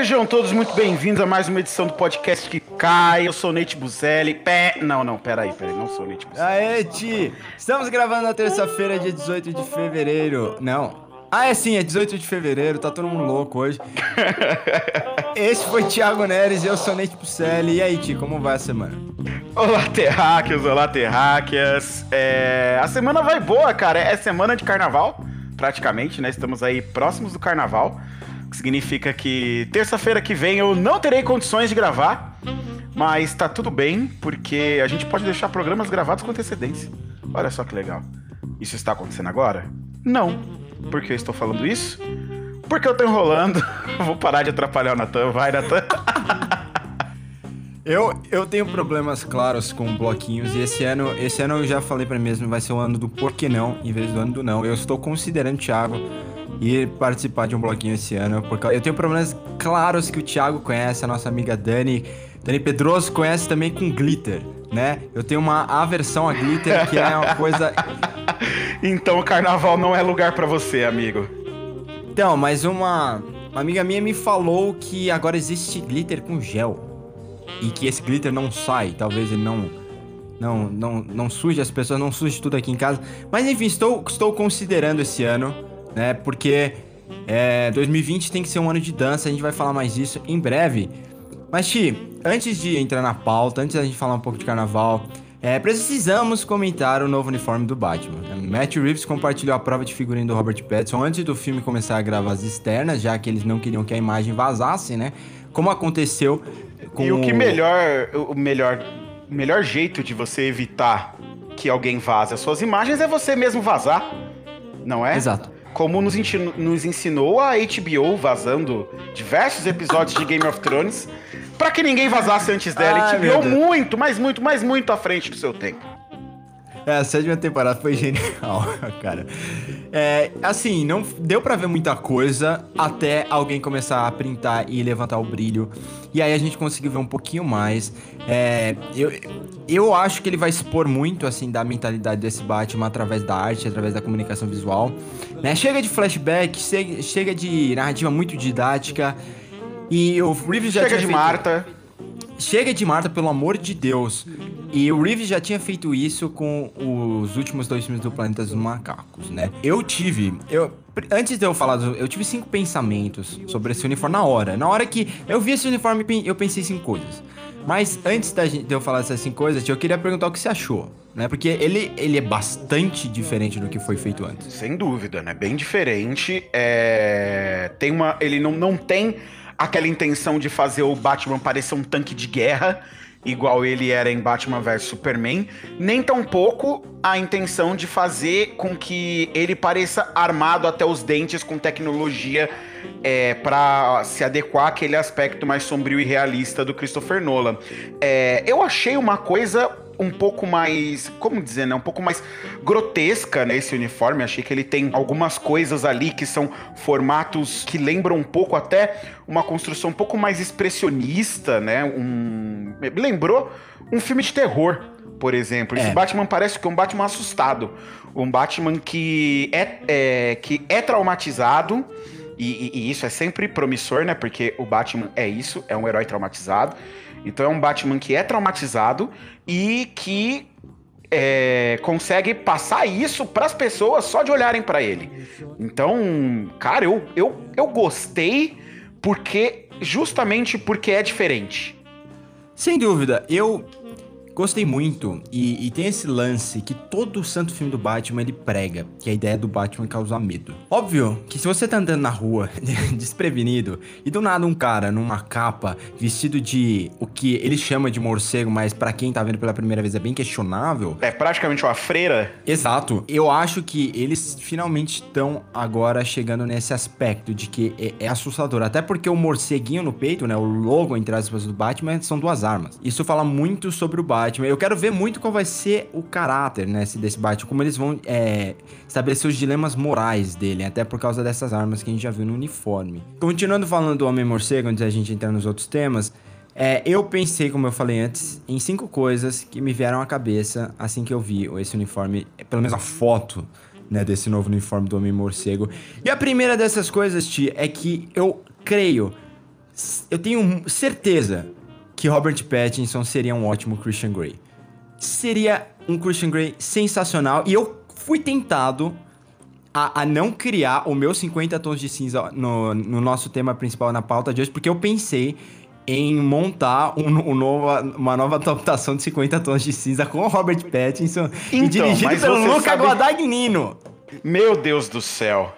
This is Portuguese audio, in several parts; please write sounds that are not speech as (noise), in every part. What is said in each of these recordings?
Sejam todos muito bem-vindos a mais uma edição do podcast que cai. Eu sou o Nate Buzelli. Pé... Não, não, peraí, peraí, não sou o Nate Buzelli. Aê, Ti! Estamos gravando na terça-feira, dia 18 de fevereiro. Não. Ah, é sim, é 18 de fevereiro, tá todo mundo louco hoje. (laughs) Esse foi Thiago Neres, eu sou Nate Buzelli. E aí, Ti, como vai a semana? Olá, terráqueos, olá, terráqueas. É... A semana vai boa, cara. É semana de carnaval, praticamente, né? Estamos aí próximos do carnaval que significa que terça-feira que vem eu não terei condições de gravar, mas tá tudo bem, porque a gente pode deixar programas gravados com antecedência. Olha só que legal. Isso está acontecendo agora? Não. Por que eu estou falando isso? Porque eu tô enrolando. (laughs) Vou parar de atrapalhar o Natan. Vai, Natan. Eu, eu tenho problemas claros com bloquinhos e esse ano, esse ano eu já falei para mim mesmo, vai ser o ano do por que não, em vez do ano do não. Eu estou considerando, Thiago, ir participar de um bloquinho esse ano, porque eu tenho problemas claros que o Thiago conhece, a nossa amiga Dani. Dani Pedroso conhece também com glitter, né? Eu tenho uma aversão a glitter que é uma coisa. (laughs) então o carnaval não é lugar para você, amigo. Então, mas uma, uma amiga minha me falou que agora existe glitter com gel. E que esse glitter não sai, talvez ele não não, não, não suje as pessoas, não suje tudo aqui em casa. Mas enfim, estou, estou considerando esse ano né? Porque é, 2020 tem que ser um ano de dança, a gente vai falar mais disso em breve. Mas, Ti, antes de entrar na pauta, antes da gente falar um pouco de carnaval, é, precisamos comentar o novo uniforme do Batman. Matt Reeves compartilhou a prova de figurino do Robert Pattinson antes do filme começar a gravar as externas, já que eles não queriam que a imagem vazasse, né? Como aconteceu com E o que melhor, o melhor, melhor jeito de você evitar que alguém vaze as suas imagens é você mesmo vazar, não é? Exato como nos, nos ensinou a HBO vazando diversos episódios de Game of Thrones, para que ninguém vazasse antes dela. Ai, HBO muito, mas muito, mas muito à frente do seu tempo. É, a sétima temporada foi genial, (laughs) cara. É, assim, não deu para ver muita coisa até alguém começar a printar e levantar o brilho. E aí a gente conseguiu ver um pouquinho mais. É, eu, eu acho que ele vai expor muito, assim, da mentalidade desse Batman através da arte, através da comunicação visual. Né? Chega de flashback, chega, de narrativa muito didática. E o Reeves já Chega de feito... Marta. Chega de Marta, pelo amor de Deus. E o Reeves já tinha feito isso com os últimos dois filmes do Planeta dos Macacos, né? Eu tive. Eu, antes de eu falar, eu tive cinco pensamentos sobre esse uniforme na hora. Na hora que eu vi esse uniforme, eu pensei cinco coisas. Mas antes de eu falar essas cinco coisas, eu queria perguntar o que você achou, né? Porque ele, ele é bastante diferente do que foi feito antes. Sem dúvida, né? Bem diferente. É... Tem uma. Ele não, não tem aquela intenção de fazer o Batman parecer um tanque de guerra igual ele era em Batman vs Superman, nem tampouco a intenção de fazer com que ele pareça armado até os dentes com tecnologia é, para se adequar àquele aspecto mais sombrio e realista do Christopher Nolan. É, eu achei uma coisa um pouco mais, como dizer, né, um pouco mais grotesca nesse uniforme. Achei que ele tem algumas coisas ali que são formatos que lembram um pouco até uma construção um pouco mais expressionista, né? Um lembrou um filme de terror, por exemplo. Esse é. Batman parece que é um Batman assustado, um Batman que é, é que é traumatizado. E, e, e, isso é sempre promissor, né? Porque o Batman é isso, é um herói traumatizado. Então é um Batman que é traumatizado e que é, consegue passar isso para as pessoas só de olharem para ele. Então, cara, eu, eu, eu gostei porque justamente porque é diferente. Sem dúvida, eu Gostei muito, e, e, tem esse lance que todo santo filme do Batman ele prega, que é a ideia do Batman causar medo. Óbvio que se você tá andando na rua (laughs) desprevenido e do nada um cara numa capa vestido de o que ele chama de morcego, mas para quem tá vendo pela primeira vez é bem questionável. É praticamente uma freira. Exato. Eu acho que eles finalmente estão agora chegando nesse aspecto de que é, é assustador. Até porque o morceguinho no peito, né, o logo entre aspas do Batman, são duas armas. Isso fala muito sobre o Batman Batman. Eu quero ver muito qual vai ser o caráter, né, desse Batman, como eles vão é, estabelecer os dilemas morais dele, até por causa dessas armas que a gente já viu no uniforme. Continuando falando do Homem-Morcego, antes da gente entrar nos outros temas, é, eu pensei, como eu falei antes, em cinco coisas que me vieram à cabeça assim que eu vi esse uniforme, pelo menos a foto né, desse novo uniforme do Homem-Morcego. E a primeira dessas coisas, Ti, é que eu creio eu tenho certeza que Robert Pattinson seria um ótimo Christian Grey. Seria um Christian Grey sensacional e eu fui tentado a, a, não criar o meu 50 tons de cinza no, no, nosso tema principal na pauta de hoje, porque eu pensei em montar um, um nova, uma nova adaptação de 50 tons de cinza com o Robert Pattinson então, e dirigido pelo Luca sabe... Guadagnino. Meu Deus do céu.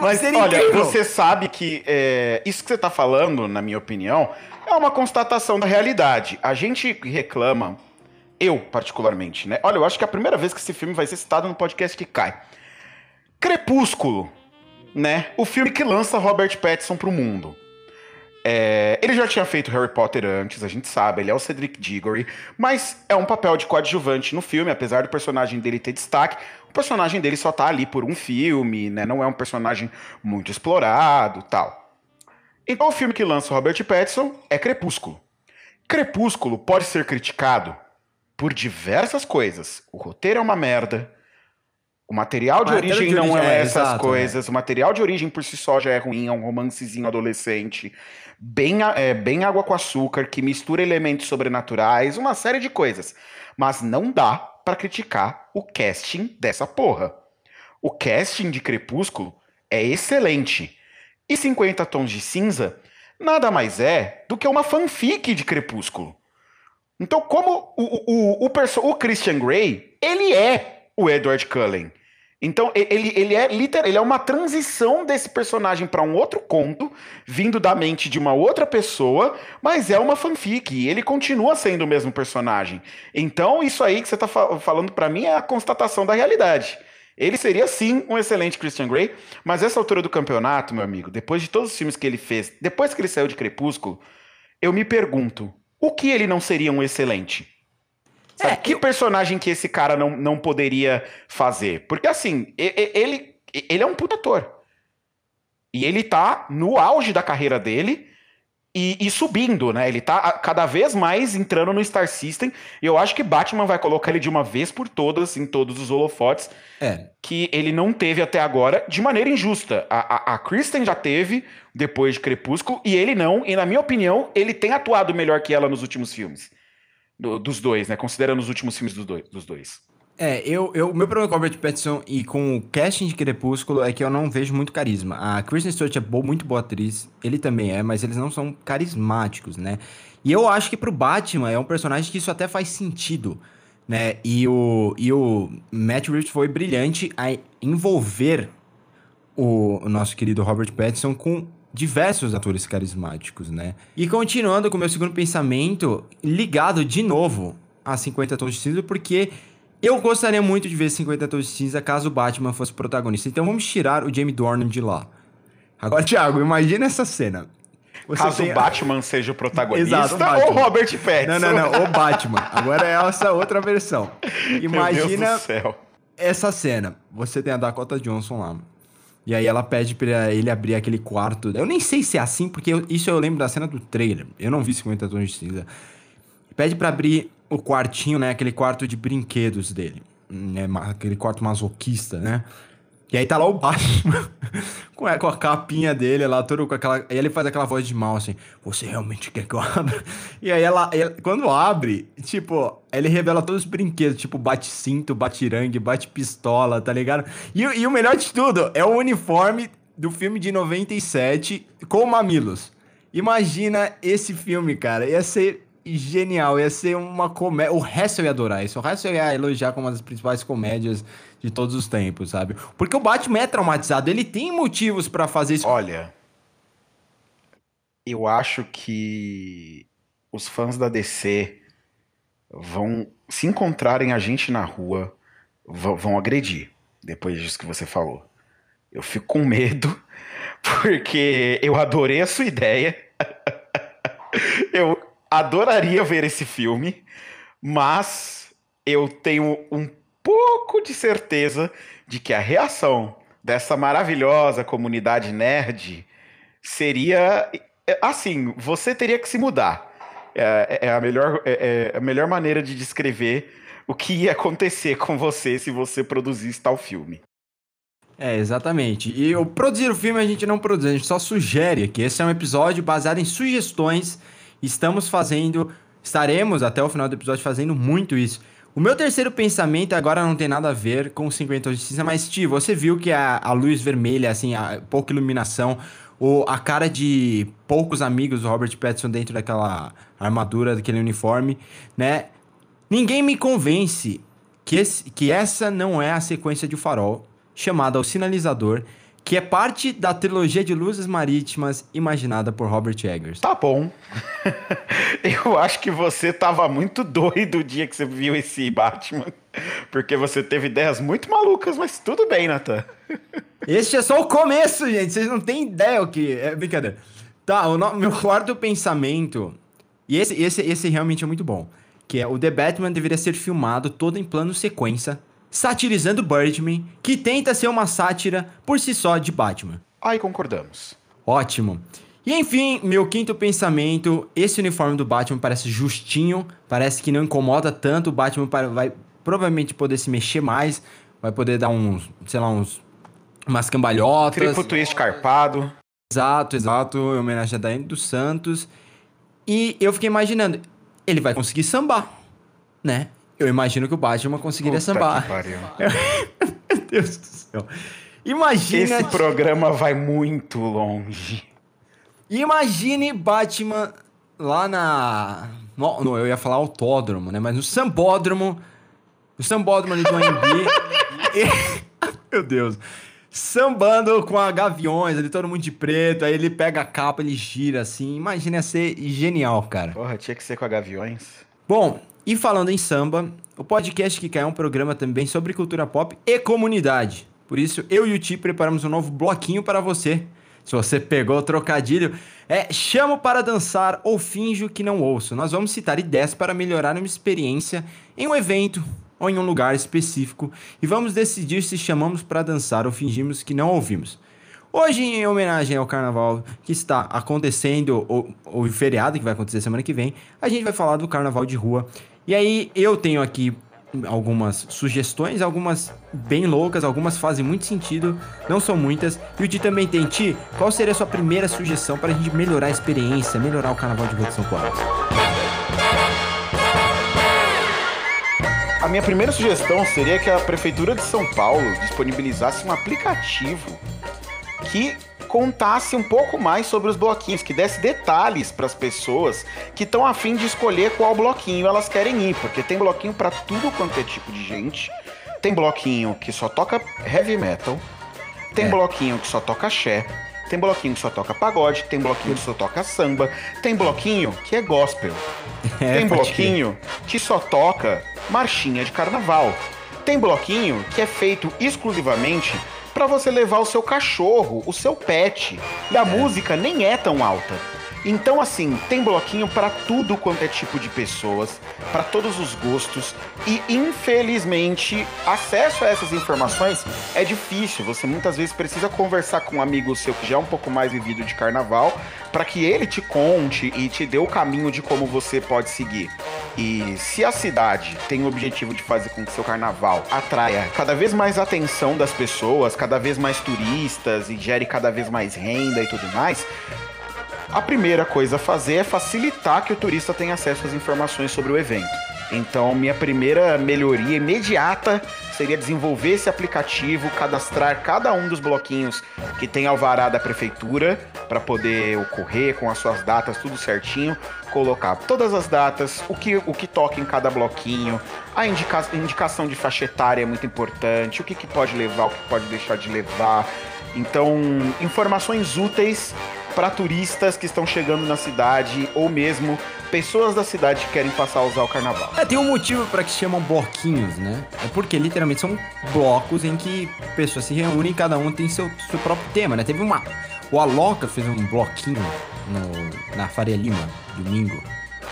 Mas olha, incrível. você sabe que é, isso que você está falando, na minha opinião, é uma constatação da realidade. A gente reclama eu, particularmente, né? Olha, eu acho que é a primeira vez que esse filme vai ser citado no podcast que cai. Crepúsculo, né? O filme que lança Robert Pattinson pro mundo. É, ele já tinha feito Harry Potter antes, a gente sabe, ele é o Cedric Diggory, mas é um papel de coadjuvante no filme, apesar do personagem dele ter destaque, personagem dele só tá ali por um filme, né? Não é um personagem muito explorado, tal. Então o filme que lança Robert Pattinson é Crepúsculo. Crepúsculo pode ser criticado por diversas coisas. O roteiro é uma merda. O material de, origem, de origem não é, é essas exato, coisas. Né? O material de origem por si só já é ruim, é um romancezinho adolescente. Bem, é, bem água com açúcar, que mistura elementos sobrenaturais, uma série de coisas. Mas não dá para criticar o casting dessa porra. O casting de Crepúsculo é excelente. E 50 Tons de Cinza nada mais é do que uma fanfic de Crepúsculo. Então, como o, o, o, o Christian Grey, ele é o Edward Cullen. Então, ele, ele é literal, ele é uma transição desse personagem para um outro conto, vindo da mente de uma outra pessoa, mas é uma fanfic, e ele continua sendo o mesmo personagem. Então, isso aí que você está falando para mim é a constatação da realidade. Ele seria sim um excelente Christian Grey, mas essa altura do campeonato, meu amigo, depois de todos os filmes que ele fez, depois que ele saiu de Crepúsculo, eu me pergunto, o que ele não seria um excelente? Sabe, é, que eu... personagem que esse cara não, não poderia fazer? Porque assim, ele, ele é um puta ator. E ele tá no auge da carreira dele e, e, subindo, né? Ele tá cada vez mais entrando no Star System. E eu acho que Batman vai colocar ele de uma vez por todas em todos os holofotes é. que ele não teve até agora de maneira injusta. A, a, a, Kristen já teve depois de Crepúsculo e ele não. E na minha opinião, ele tem atuado melhor que ela nos últimos filmes. Do, dos dois, né? Considerando os últimos filmes dos dois. Dos dois. É, eu, eu, meu problema com o Robert Pattinson e com o casting de Crepúsculo é que eu não vejo muito carisma. A Kristen Stewart é boa, muito boa atriz, ele também é, mas eles não são carismáticos, né? E eu acho que pro Batman é um personagem que isso até faz sentido, né? E o, e o Matt Reeves foi brilhante a envolver o, o nosso querido Robert Pattinson com diversos atores carismáticos, né? E continuando com o meu segundo pensamento, ligado de novo a 50 Tons de Cinza, porque eu gostaria muito de ver 50 Tons de Cinza caso o Batman fosse protagonista. Então vamos tirar o Jamie Dornan de lá. Agora, Thiago, imagina essa cena. Você Caso tem... o Batman seja o protagonista Exato, o ou Robert Pattinson. Não, não, não, o Batman. Agora é essa outra versão. Imagina essa cena. Você tem a Dakota Johnson lá. E aí ela pede pra ele abrir aquele quarto. Eu nem sei se é assim, porque eu, isso eu lembro da cena do trailer. Eu não vi 50 tons de cinza. Pede para abrir o quartinho, né? Aquele quarto de brinquedos dele. Né, aquele quarto masoquista, né? E aí tá lá o Batman (laughs) com, a, capinha dele lá, todo com aquela. Aí ele faz aquela voz de mal assim: Você realmente quer que eu abra? (laughs) E aí ela quando abre, tipo, ele revela todos os brinquedos, tipo, bate-cinto, bate-rangue, bate-pistola, tá ligado? E, e o melhor de tudo é o uniforme do filme de 97 com mamilos. Imagina esse filme, cara. Ia ser genial. Ia ser uma comédia. O resto eu ia adorar isso. O resto eu ia elogiar como uma das principais comédias de todos os tempos, sabe? Porque o Batman é traumatizado. Ele tem motivos para fazer isso. Olha. Eu acho que os fãs da DC vão se encontrarem a gente na rua, vão agredir depois disso que você falou. Eu fico com medo, (laughs) porque eu adorei a sua ideia. (laughs) eu adoraria ver esse filme, mas eu tenho um pouco de certeza de que a reação dessa maravilhosa comunidade nerd seria assim: você teria que se mudar. É, é a, melhor, é, é a melhor maneira de descrever o que ia acontecer com você se você produzisse tal filme. É, exatamente. E o produzir o filme a gente não produz, a gente só sugere que esse é um episódio baseado em sugestões. Estamos fazendo, estaremos até o final do episódio fazendo muito isso. O meu terceiro pensamento agora não tem nada a ver com 50 tons de cinza, mas Steve, você viu que a, a luz vermelha, assim, a pouca iluminação, o, a cara de poucos amigos do Robert Pattinson dentro daquela armadura, daquele uniforme, né? Ninguém me convence que, esse, que essa não é a sequência de O Farol, chamada O Sinalizador, que é parte da trilogia de Luzes Marítimas imaginada por Robert Eggers. Tá bom. (laughs) Eu acho que você tava muito doido o dia que você viu esse Batman, porque você teve ideias muito malucas, mas tudo bem, Nathan. (laughs) Este é só o começo, gente. Vocês não têm ideia o que. É brincadeira. Tá, o no... meu quarto pensamento. E esse, esse, esse realmente é muito bom. Que é o The Batman deveria ser filmado todo em plano sequência, satirizando Birdman, que tenta ser uma sátira por si só de Batman. Aí concordamos. Ótimo. E enfim, meu quinto pensamento: esse uniforme do Batman parece justinho, parece que não incomoda tanto. O Batman vai provavelmente poder se mexer mais, vai poder dar uns, sei lá, uns umas cambalhotas. Triplo twist carpado. Exato, exato. Em homenagem a Daiane dos Santos. E eu fiquei imaginando, ele vai conseguir sambar, né? Eu imagino que o Batman conseguiria Puta sambar. Que pariu. (laughs) Meu Deus do céu. Imagina. Esse programa vai muito longe. Imagine Batman lá na. No, no, eu ia falar autódromo, né? Mas no Sambódromo. No Sambódromo ali do AMB. (laughs) (laughs) Meu Deus sambando com a Gaviões, ali todo mundo de preto, aí ele pega a capa, ele gira assim. Imagina ser genial, cara. Porra, tinha que ser com a Gaviões. Bom, e falando em samba, o podcast que cai é um programa também sobre cultura pop e comunidade. Por isso, eu e o Ti preparamos um novo bloquinho para você. Se você pegou o trocadilho, é chamo para dançar ou finjo que não ouço. Nós vamos citar ideias para melhorar uma experiência em um evento, ou em um lugar específico e vamos decidir se chamamos para dançar ou fingimos que não ouvimos. Hoje, em homenagem ao carnaval que está acontecendo, ou o feriado que vai acontecer semana que vem, a gente vai falar do carnaval de rua. E aí, eu tenho aqui algumas sugestões, algumas bem loucas, algumas fazem muito sentido, não são muitas. E o Ti também tem. Ti, qual seria a sua primeira sugestão para a gente melhorar a experiência, melhorar o carnaval de rua de São Paulo? A minha primeira sugestão seria que a Prefeitura de São Paulo disponibilizasse um aplicativo que contasse um pouco mais sobre os bloquinhos, que desse detalhes para as pessoas que estão afim de escolher qual bloquinho elas querem ir, porque tem bloquinho para tudo quanto é tipo de gente. Tem bloquinho que só toca heavy metal, tem é. bloquinho que só toca axé, tem bloquinho que só toca pagode, tem bloquinho que só toca samba, tem bloquinho que é gospel. (laughs) É, tem bloquinho que só toca marchinha de carnaval. Tem bloquinho que é feito exclusivamente para você levar o seu cachorro, o seu pet. E a é. música nem é tão alta. Então, assim, tem bloquinho para tudo quanto é tipo de pessoas, para todos os gostos. E, infelizmente, acesso a essas informações é difícil. Você muitas vezes precisa conversar com um amigo seu que já é um pouco mais vivido de carnaval, para que ele te conte e te dê o caminho de como você pode seguir. E se a cidade tem o objetivo de fazer com que seu carnaval atraia cada vez mais atenção das pessoas, cada vez mais turistas e gere cada vez mais renda e tudo mais, a primeira coisa a fazer é facilitar que o turista tenha acesso às informações sobre o evento. Então, minha primeira melhoria imediata seria desenvolver esse aplicativo, cadastrar cada um dos bloquinhos que tem alvará da prefeitura para poder ocorrer com as suas datas tudo certinho, colocar todas as datas, o que, o que toca em cada bloquinho, a indica, indicação de faixa etária é muito importante, o que, que pode levar, o que pode deixar de levar. Então, informações úteis para turistas que estão chegando na cidade ou mesmo pessoas da cidade que querem passar a usar o carnaval. É, tem um motivo para que se chamam bloquinhos, né? É porque literalmente são blocos em que pessoas se reúnem e cada um tem seu, seu próprio tema, né? Teve uma. O Aloca fez um bloquinho no, na Faria Lima, domingo,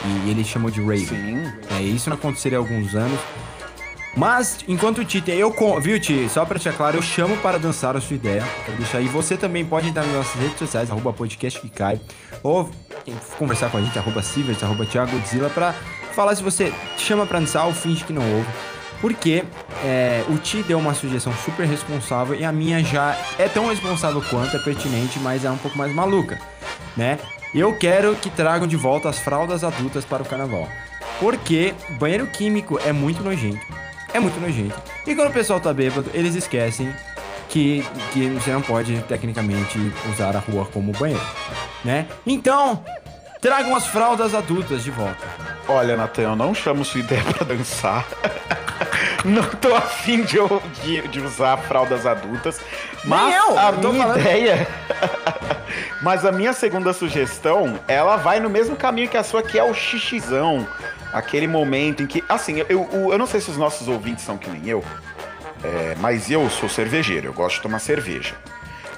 e ele chamou de Raven. Sim. É, isso não aconteceria há alguns anos. Mas, enquanto o Tite, eu, viu, Ti? Só pra deixar claro, eu chamo para dançar a sua ideia. Quero deixar aí. Você também pode entrar nas nossas redes sociais, arroba podcast que cai, ou conversar com a gente, arroba Sivers, arroba Thiago Godzilla, pra falar se você chama pra dançar ou finge que não ouve. Porque é, o Ti deu uma sugestão super responsável e a minha já é tão responsável quanto, é pertinente, mas é um pouco mais maluca, né? Eu quero que tragam de volta as fraldas adultas para o carnaval. Porque banheiro químico é muito nojento. É muito nojento. E quando o pessoal tá bêbado, eles esquecem que, que você não pode, tecnicamente, usar a rua como banheiro, né? Então, tragam as fraldas adultas de volta. Olha, Natan, eu não chamo sua ideia (laughs) pra dançar. (laughs) não tô afim de, de, de usar fraldas adultas. Mas eu, a eu minha falando- ideia. (laughs) mas a minha segunda sugestão, ela vai no mesmo caminho que a sua, que é o xixizão. Aquele momento em que. Assim, eu, eu, eu não sei se os nossos ouvintes são que nem eu. é, mas eu sou cervejeiro, eu gosto de tomar cerveja.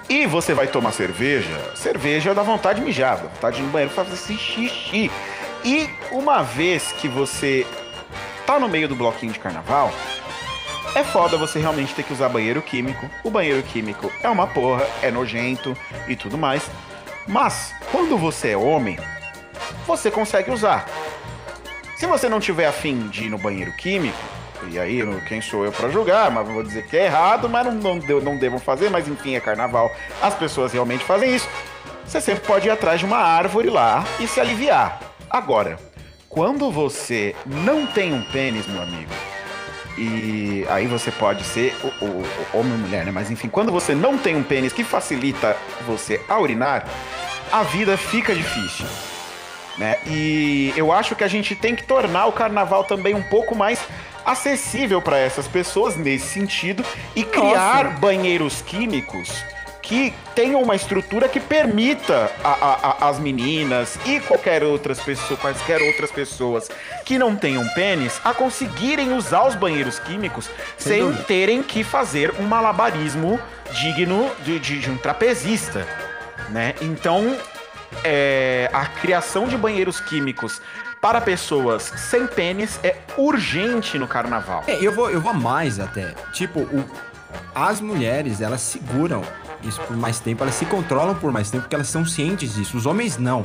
E você vai tomar cerveja, cerveja dá vontade de mijar, dá vontade de ir no banheiro fazer esse xixi. E uma vez que você tá no meio do bloquinho de carnaval, é foda você realmente ter que usar banheiro químico. O banheiro químico é uma porra, é nojento e tudo mais. Mas, quando você é homem, você consegue usar. Se você não tiver afim de ir no banheiro químico, e aí quem sou eu pra julgar, mas vou dizer que é errado, mas não, não, não devam fazer, mas enfim, é carnaval, as pessoas realmente fazem isso. Você sempre pode ir atrás de uma árvore lá e se aliviar. Agora, quando você não tem um pênis, meu amigo, e aí você pode ser o, o- o homem ou mulher, né? Mas enfim, quando você não tem um pênis que facilita você a urinar, a vida fica difícil. Né? E eu acho que a gente tem que tornar o carnaval também um pouco mais acessível para essas pessoas nesse sentido e criar banheiros químicos que tenham uma estrutura que permita a- a- a- as meninas e qualquer outras pessoas, quaisquer outras pessoas que não tenham pênis a conseguirem usar os banheiros químicos Sem sem dúvida. terem que fazer um malabarismo digno de, de- de um trapezista, né? Então, é, a criação de banheiros químicos para pessoas sem pênis é urgente no carnaval. É, eu vou, eu vou mais até. Tipo, o- as mulheres, elas seguram isso por mais tempo, elas se controlam por mais tempo porque elas são cientes disso. Os homens não.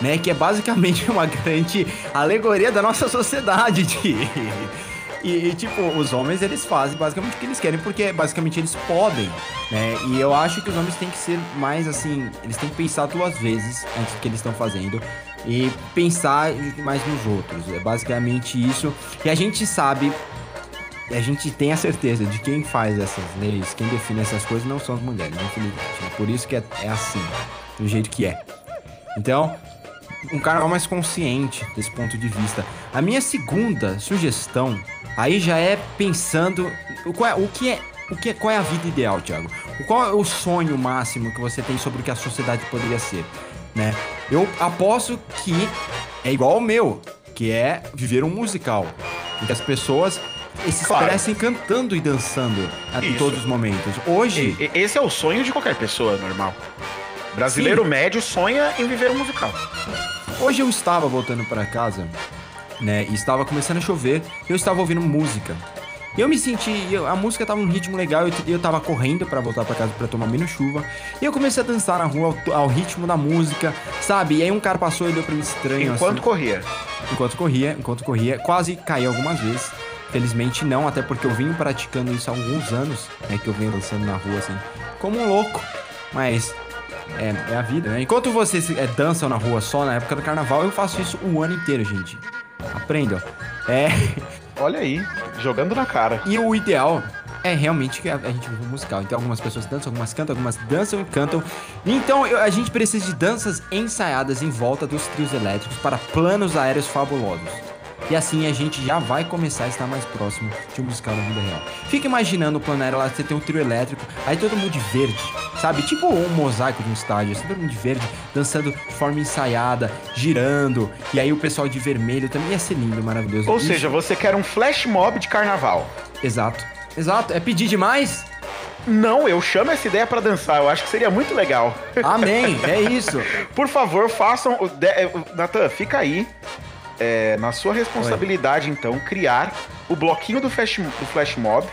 Né? Que é basicamente (laughs) uma grande alegoria da nossa sociedade. De... E, e, tipo, os homens, eles fazem basicamente o que eles querem, porque basicamente eles podem, né? E eu acho que os homens têm que ser mais, assim, eles têm que pensar duas vezes antes do que eles estão fazendo e pensar mais nos outros. É basicamente isso. E a gente sabe a gente tem a certeza de quem faz essas leis, quem define essas coisas não são as mulheres, infelizmente. É por isso que é, é assim, do jeito que é. Então, um carnaval mais consciente desse ponto de vista. A minha segunda sugestão, aí já é pensando qual é, o que é. O que é, qual é a vida ideal, Thiago? Qual é o sonho máximo que você tem sobre o que a sociedade poderia ser, né? Eu aposto que é igual ao meu, que é viver um musical, em que as pessoas se Claro. expressem cantando e dançando a- em Isso. todos os momentos. Hoje, E- Esse é o sonho de qualquer pessoa normal. Brasileiro médio sonha em viver um musical. Hoje eu estava voltando para casa, né, e estava começando a chover, e eu estava ouvindo música. E eu me senti, eu- a música tava num ritmo legal, e eu tava correndo para voltar para casa para tomar menos chuva. E eu comecei a dançar na rua ao, ao ritmo da música, sabe? E aí um cara passou e olhou para mim estranho Enquanto assim. corria. Enquanto corria, enquanto corria, quase caí algumas vezes. Felizmente não, até porque eu venho praticando isso há alguns anos, né? Que eu venho dançando na rua assim, como um louco. Mas é, é a vida, né? Enquanto vocês é, dançam na rua só na época do carnaval, eu faço isso o ano inteiro, gente. Aprendam. É. (laughs) Olha aí, jogando na cara. E o ideal é realmente que a, a gente vive um musical. Então algumas pessoas dançam, algumas cantam, algumas dançam e cantam. Então eu- a gente precisa de danças ensaiadas em volta dos trios elétricos para planos aéreos fabulosos. E assim a gente já vai começar a estar mais próximo de um musical na vida real. Fica imaginando o aéreo lá, você tem um trio elétrico, aí todo mundo de verde, sabe? Tipo um mosaico de um estádio, assim, todo mundo de verde, dançando de forma ensaiada, girando. E aí o pessoal de vermelho também ia ser lindo, maravilhoso. Ou Isso- seja, você quer um flash mob de carnaval. Exato. Exato. É pedir demais? Não, eu chamo essa ideia pra dançar. Eu acho que seria muito legal. Amém. É isso. (laughs) Por favor, façam. o- de- o- Natan, fica aí. É, na sua responsabilidade, então, criar o bloquinho do flash, do flash mob.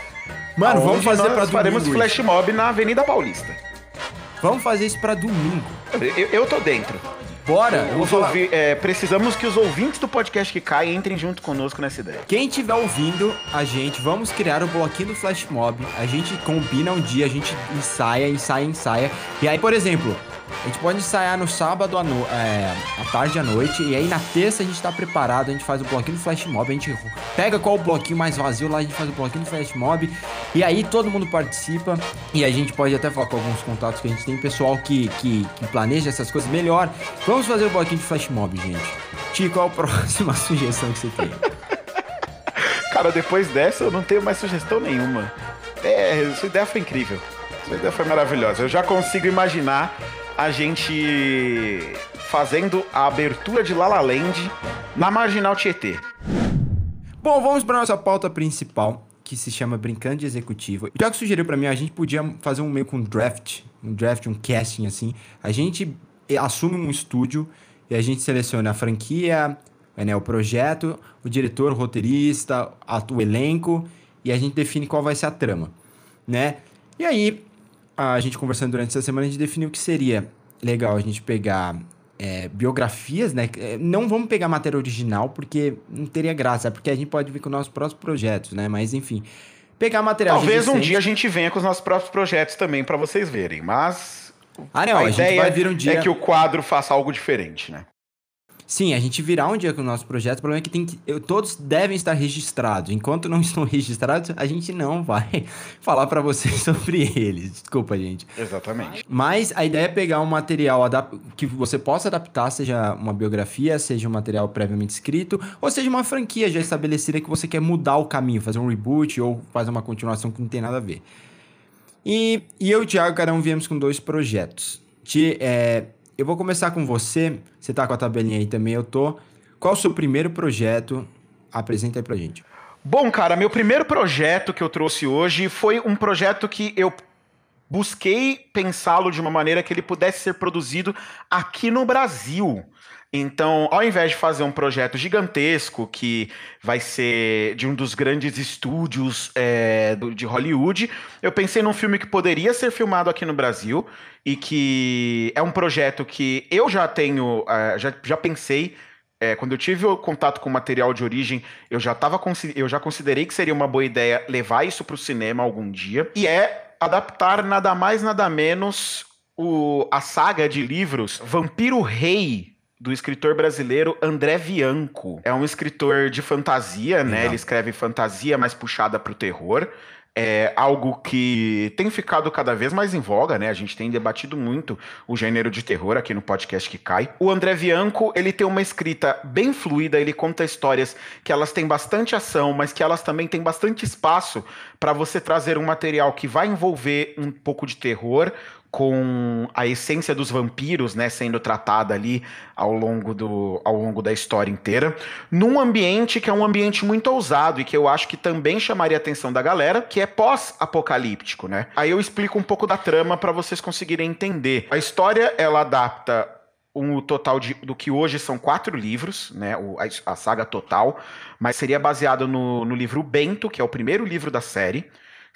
Mano, vamos fazer nós pra faremos domingo. flash mob na Avenida Paulista. Vamos fazer isso pra domingo. Eu, eu tô dentro. Bora! Os ouvi- é, precisamos que os ouvintes do podcast que cai entrem junto conosco nessa ideia. Quem estiver ouvindo a gente, vamos criar o bloquinho do Flash Mob. A gente combina um dia, a gente ensaia, ensaia, ensaia. E aí, por exemplo, a gente pode ensaiar no sábado à, no... é, à tarde à noite. E aí na terça a gente tá preparado, a gente faz o bloquinho do Flash Mob. A gente pega qual bloquinho mais vazio lá, a gente faz o bloquinho do Flash Mob. E aí todo mundo participa. E a gente pode até falar com alguns contatos que a gente tem, pessoal que, que, que planeja essas coisas melhor. Vamos fazer o bloquinho do Flash Mob, gente. Tio, qual a (laughs) próxima sugestão que você tem? Cara, depois dessa eu não tenho mais sugestão nenhuma. É, sua ideia foi incrível. Sua ideia foi maravilhosa. Eu já consigo imaginar a gente fazendo a abertura de Lala Land na Marginal Tietê. Bom, vamos para nossa pauta principal, que se chama Brincando de Executivo. O Thiago sugeriu para mim, a gente podia fazer um meio com um draft, um draft, um casting assim. A gente assume um estúdio e a gente seleciona a franquia, né, o projeto, o diretor, o roteirista, o elenco e a gente define qual vai ser a trama, né? E aí, a gente conversando durante essa semana, a gente definiu que seria legal a gente pegar é, biografias, né? É, Não vamos pegar matéria original, porque não teria graça, é porque a gente pode vir com nossos próprios projetos, né? Mas enfim, pegar material Talvez um dia a gente venha com os nossos próprios projetos também pra vocês verem, mas Ah, não, a, a, gente ideia vai vir um dia. é que o quadro faça algo diferente, né? Sim, a gente virá um dia com o nosso projeto. O problema é que, tem que eu- todos devem estar registrados. Enquanto não (laughs) estão registrados, a gente não vai (laughs) falar pra vocês (laughs) sobre eles. Desculpa, gente. Exatamente. Mas a ideia é pegar um material que você possa adaptar, seja uma biografia, seja um material previamente escrito, ou seja uma franquia já estabelecida que você quer mudar o caminho, fazer um reboot ou fazer uma continuação que não tem nada a ver. E, e eu e o Thiago, cada um viemos com dois projetos. Ti- é, eu vou começar com você. Você tá com a tabelinha aí também, eu tô. Qual o seu primeiro projeto? Apresenta aí pra gente. Bom, cara, meu primeiro projeto que eu trouxe hoje foi um projeto que eu busquei pensá-lo de uma maneira que ele pudesse ser produzido aqui no Brasil. Então, ao invés de fazer um projeto gigantesco que vai ser de um dos grandes estúdios é, de Hollywood, eu pensei num filme que poderia ser filmado aqui no Brasil e que é um projeto que eu já tenho, eh, já, já pensei é, quando eu tive o contato com o material de origem, eu já tava eu já considerei que seria uma boa ideia levar isso para o cinema algum dia. E é adaptar nada mais nada menos o, a saga de livros Vampiro Rei do escritor brasileiro André Bianco. É um escritor de fantasia, né? Legal. Ele escreve fantasia mais puxada para o terror. É algo que tem ficado cada vez mais em voga, né? A gente tem debatido muito o gênero de terror aqui no podcast que cai. O André Bianco, ele tem uma escrita bem fluida, ele conta histórias que elas têm bastante ação, mas que elas também têm bastante espaço para você trazer um material que vai envolver um pouco de terror com a essência dos vampiros, né, sendo tratada ali ao longo, do, ao longo da história inteira, num ambiente que é um ambiente muito ousado e que eu acho que também chamaria a atenção da galera, que é pós-apocalíptico, né? Aí eu explico um pouco da trama para vocês conseguirem entender. A história, ela adapta um total de, do que hoje são quatro livros, né? A, a saga total, mas seria baseado no, no livro Bento, que é o primeiro livro da série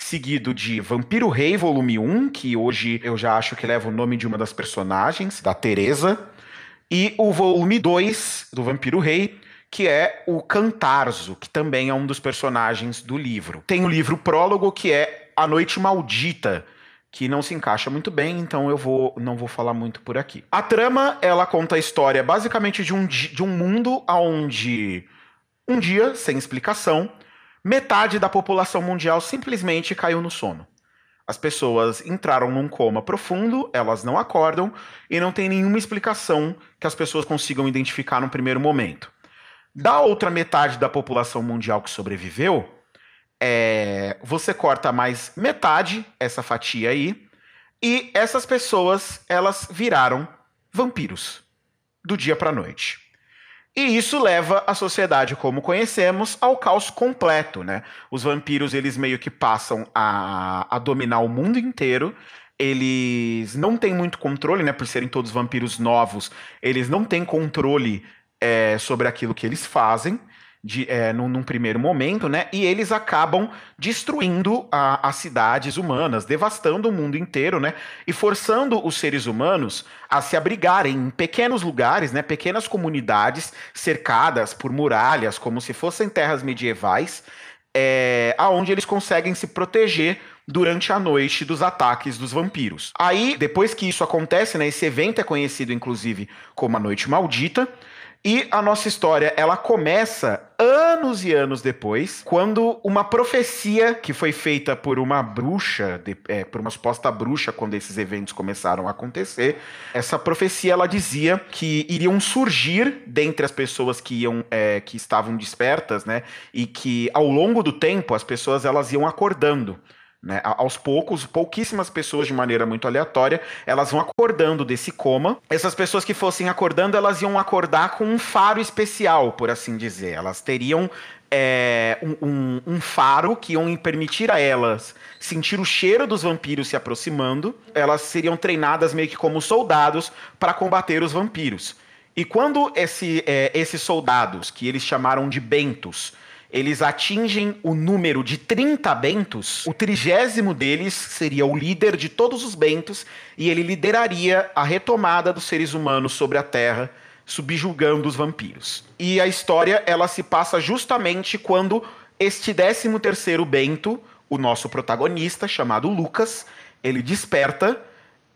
seguido de Vampiro Rei, volume 1, que hoje eu já acho que leva o nome de uma das personagens, da Teresa, e o volume 2 do Vampiro Rei, que é o Cantarzo, que também é um dos personagens do livro. Tem o livro prólogo, que é A Noite Maldita, que não se encaixa muito bem, então eu vou não vou falar muito por aqui. A trama, ela conta a história basicamente de um, de um mundo onde um dia, sem explicação, metade da população mundial simplesmente caiu no sono. As pessoas entraram num coma profundo, elas não acordam e não tem nenhuma explicação que as pessoas consigam identificar no primeiro momento. Da outra metade da população mundial que sobreviveu, é, você corta mais metade, essa fatia aí, e essas pessoas elas viraram vampiros do dia para noite. E isso leva a sociedade como conhecemos ao caos completo, né? Os vampiros, eles meio que passam a, a dominar o mundo inteiro. Eles não têm muito controle, né? Por serem todos vampiros novos, eles não têm controle é, sobre aquilo que eles fazem. De, é, num, num, primeiro momento, né? E eles acabam destruindo a, as cidades humanas, devastando o mundo inteiro, né? E forçando os seres humanos a se abrigarem em pequenos lugares, né? Pequenas comunidades cercadas por muralhas, como se fossem terras medievais, é, aonde eles conseguem se proteger durante a noite dos ataques dos vampiros. Aí, depois que isso acontece, né? Esse evento é conhecido, inclusive, como a Noite Maldita. E a nossa história, ela começa anos e anos depois, quando uma profecia que foi feita por uma bruxa, de, é, por uma suposta bruxa, quando esses eventos começaram a acontecer, essa profecia ela dizia que iriam surgir dentre as pessoas que iam, é, que estavam despertas, né, e que ao longo do tempo as pessoas elas iam acordando. Né? Aos poucos, pouquíssimas pessoas de maneira muito aleatória, elas vão acordando desse coma. Essas pessoas que fossem acordando, elas iam acordar com um faro especial, por assim dizer. Elas teriam é, um, um, um, faro que iam permitir a elas sentir o cheiro dos vampiros se aproximando. Elas seriam treinadas meio que como soldados para combater os vampiros. E quando esse, é, esses soldados, que eles chamaram de bentos, eles atingem o número de 30 bentos, o trigésimo deles seria o líder de todos os bentos e ele lideraria a retomada dos seres humanos sobre a Terra, subjugando os vampiros. E a história ela se passa justamente quando este 13 terceiro bento, o nosso protagonista chamado Lucas, ele desperta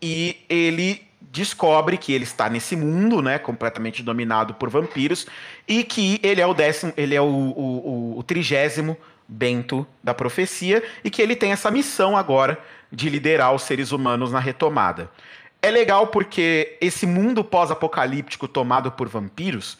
e ele descobre que ele está nesse mundo, né, completamente dominado por vampiros, e que ele é o décimo, ele é o, o, o, o trigésimo bento da profecia, e que ele tem essa missão agora de liderar os seres humanos na retomada. É legal porque esse mundo pós-apocalíptico tomado por vampiros,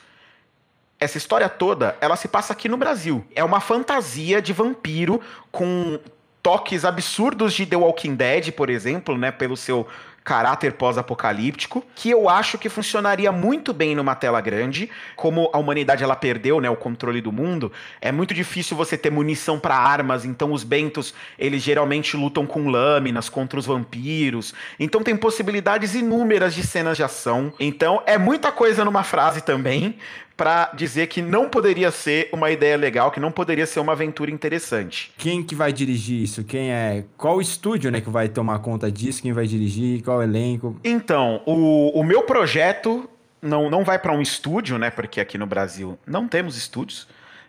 essa história toda, ela se passa aqui no Brasil. É uma fantasia de vampiro com toques absurdos de The Walking Dead, por exemplo, né, pelo seu caráter pós-apocalíptico, que eu acho que funcionaria muito bem numa tela grande, como a humanidade ela perdeu, né, o controle do mundo, é muito difícil você ter munição para armas, então os bentos, eles geralmente lutam com lâminas contra os vampiros. Então tem possibilidades inúmeras de cenas de ação. Então é muita coisa numa frase também, para dizer que não poderia ser uma ideia legal, que não poderia ser uma aventura interessante. Quem que vai dirigir isso? Quem é? Qual estúdio, né, que vai tomar conta disso? Quem vai dirigir? Qual elenco? Então, o, o meu projeto não, não vai para um estúdio, né? Porque aqui no Brasil não temos estúdios.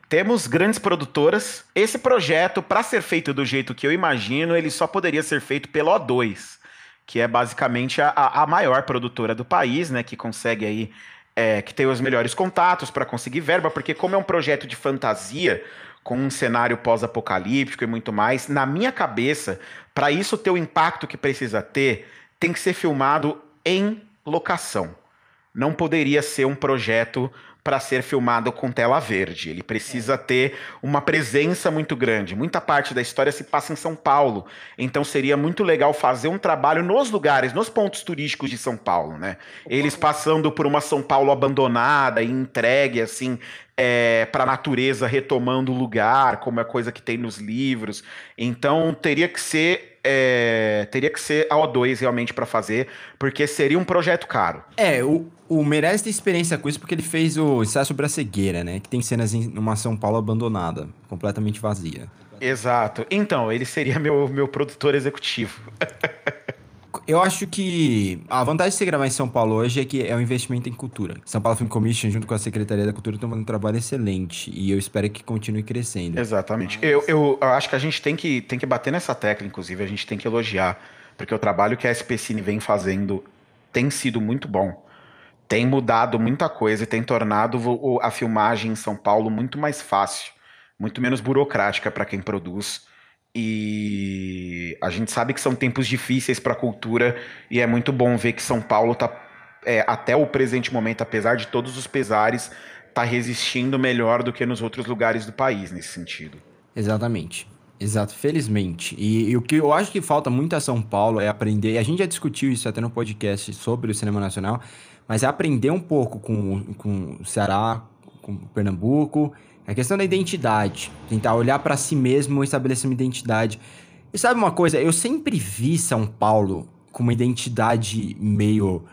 Temos grandes produtoras. Esse projeto, para ser feito do jeito que eu imagino, ele só poderia ser feito pelo O2, que é basicamente a, a maior produtora do país, né? Que consegue aí é, que tem os melhores contatos para conseguir verba, porque como é um projeto de fantasia, com um cenário pós-apocalíptico e muito mais, na minha cabeça, para isso ter o impacto que precisa ter, tem que ser filmado em locação. Não poderia ser um projeto para ser filmado com tela verde. Ele precisa ter uma presença muito grande. Muita parte da história se passa em São Paulo. Então seria muito legal fazer um trabalho nos lugares, nos pontos turísticos de São Paulo, né? Eles passando por uma São Paulo abandonada e entregue assim é, para a natureza retomando o lugar, como é coisa que tem nos livros. Então teria que ser é, teria que ser a O2 realmente para fazer, porque seria um projeto caro. É, o, o Merece tem experiência com isso porque ele fez o ensaio sobre a cegueira, né? Que tem cenas em uma São Paulo abandonada, completamente vazia. Exato. Então, ele seria meu, meu produtor executivo. Eu acho que a vantagem de você gravar em São Paulo hoje é que é um investimento em cultura. São Paulo Film Commission, junto com a Secretaria da Cultura, estão fazendo um trabalho excelente. E eu espero que continue crescendo. Exatamente. Mas... Eu, eu, eu, acho que a gente tem que, tem que bater nessa tecla, inclusive, a gente tem que elogiar. Porque o trabalho que a SPCine vem fazendo tem sido muito bom. Tem mudado muita coisa e tem tornado a filmagem em São Paulo muito mais fácil, muito menos burocrática para quem produz e a gente sabe que são tempos difíceis para a cultura e é muito bom ver que São Paulo está é, até o presente momento, apesar de todos os pesares, está resistindo melhor do que nos outros lugares do país nesse sentido. Exatamente. Exato, felizmente. E, e, o que eu acho que falta muito a São Paulo é aprender, e a gente já discutiu isso até no podcast sobre o cinema nacional, mas é aprender um pouco com, com o Ceará, com Pernambuco é a questão da identidade. Tentar olhar para si mesmo e estabelecer uma identidade. E sabe uma coisa? Eu sempre vi São Paulo com uma identidade meio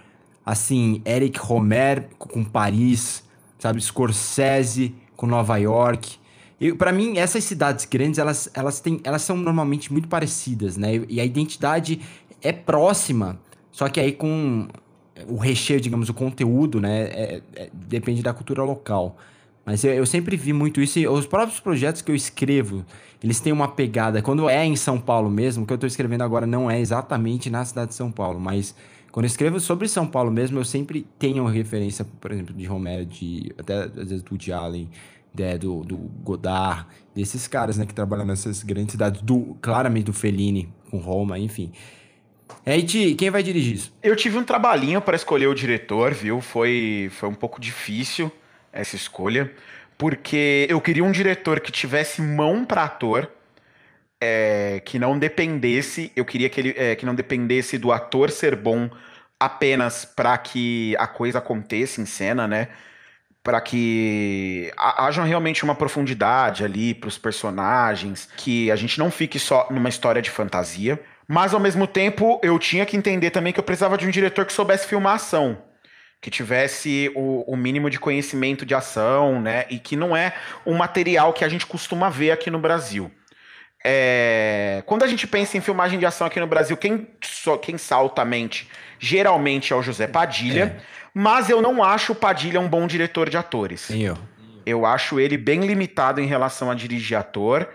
assim, Eric Romer com Paris, sabe? Scorsese com Nova York. E para mim, essas cidades grandes, elas, elas, têm, elas são normalmente muito parecidas, né? E a identidade é próxima, só que aí com o recheio, digamos, o conteúdo, né? É, é, depende da cultura local. Mas eu, eu, sempre vi muito isso. E os próprios projetos que eu escrevo, eles têm uma pegada. Quando é em São Paulo mesmo, o que eu estou escrevendo agora não é exatamente na cidade de São Paulo, mas quando eu escrevo sobre São Paulo mesmo, eu sempre tenho referência, por exemplo, de Romero, de até às vezes do Woody Allen, de, do, do Godard, desses caras, né, que trabalham nessas grandes cidades, do, claramente do Fellini com Roma, enfim. É, e quem vai dirigir isso? Eu tive um trabalhinho para escolher o diretor, viu? Foi, foi um pouco difícil essa escolha, porque eu queria um diretor que tivesse mão para ator, é, que não dependesse, eu queria que ele é, que não dependesse do ator ser bom apenas para que a coisa aconteça em cena, né? Para que haja realmente uma profundidade ali para os personagens, que a gente não fique só numa história de fantasia. Mas ao mesmo tempo, eu tinha que entender também que eu precisava de um diretor que soubesse filmar ação que tivesse o, o, mínimo de conhecimento de ação, né? E que não é um material que a gente costuma ver aqui no Brasil. É... Quando a gente pensa em filmagem de ação aqui no Brasil, quem, quem salta a mente geralmente é o José Padilha, é. mas eu não acho o Padilha um bom diretor de atores. Eu. eu acho ele bem limitado em relação a dirigir ator.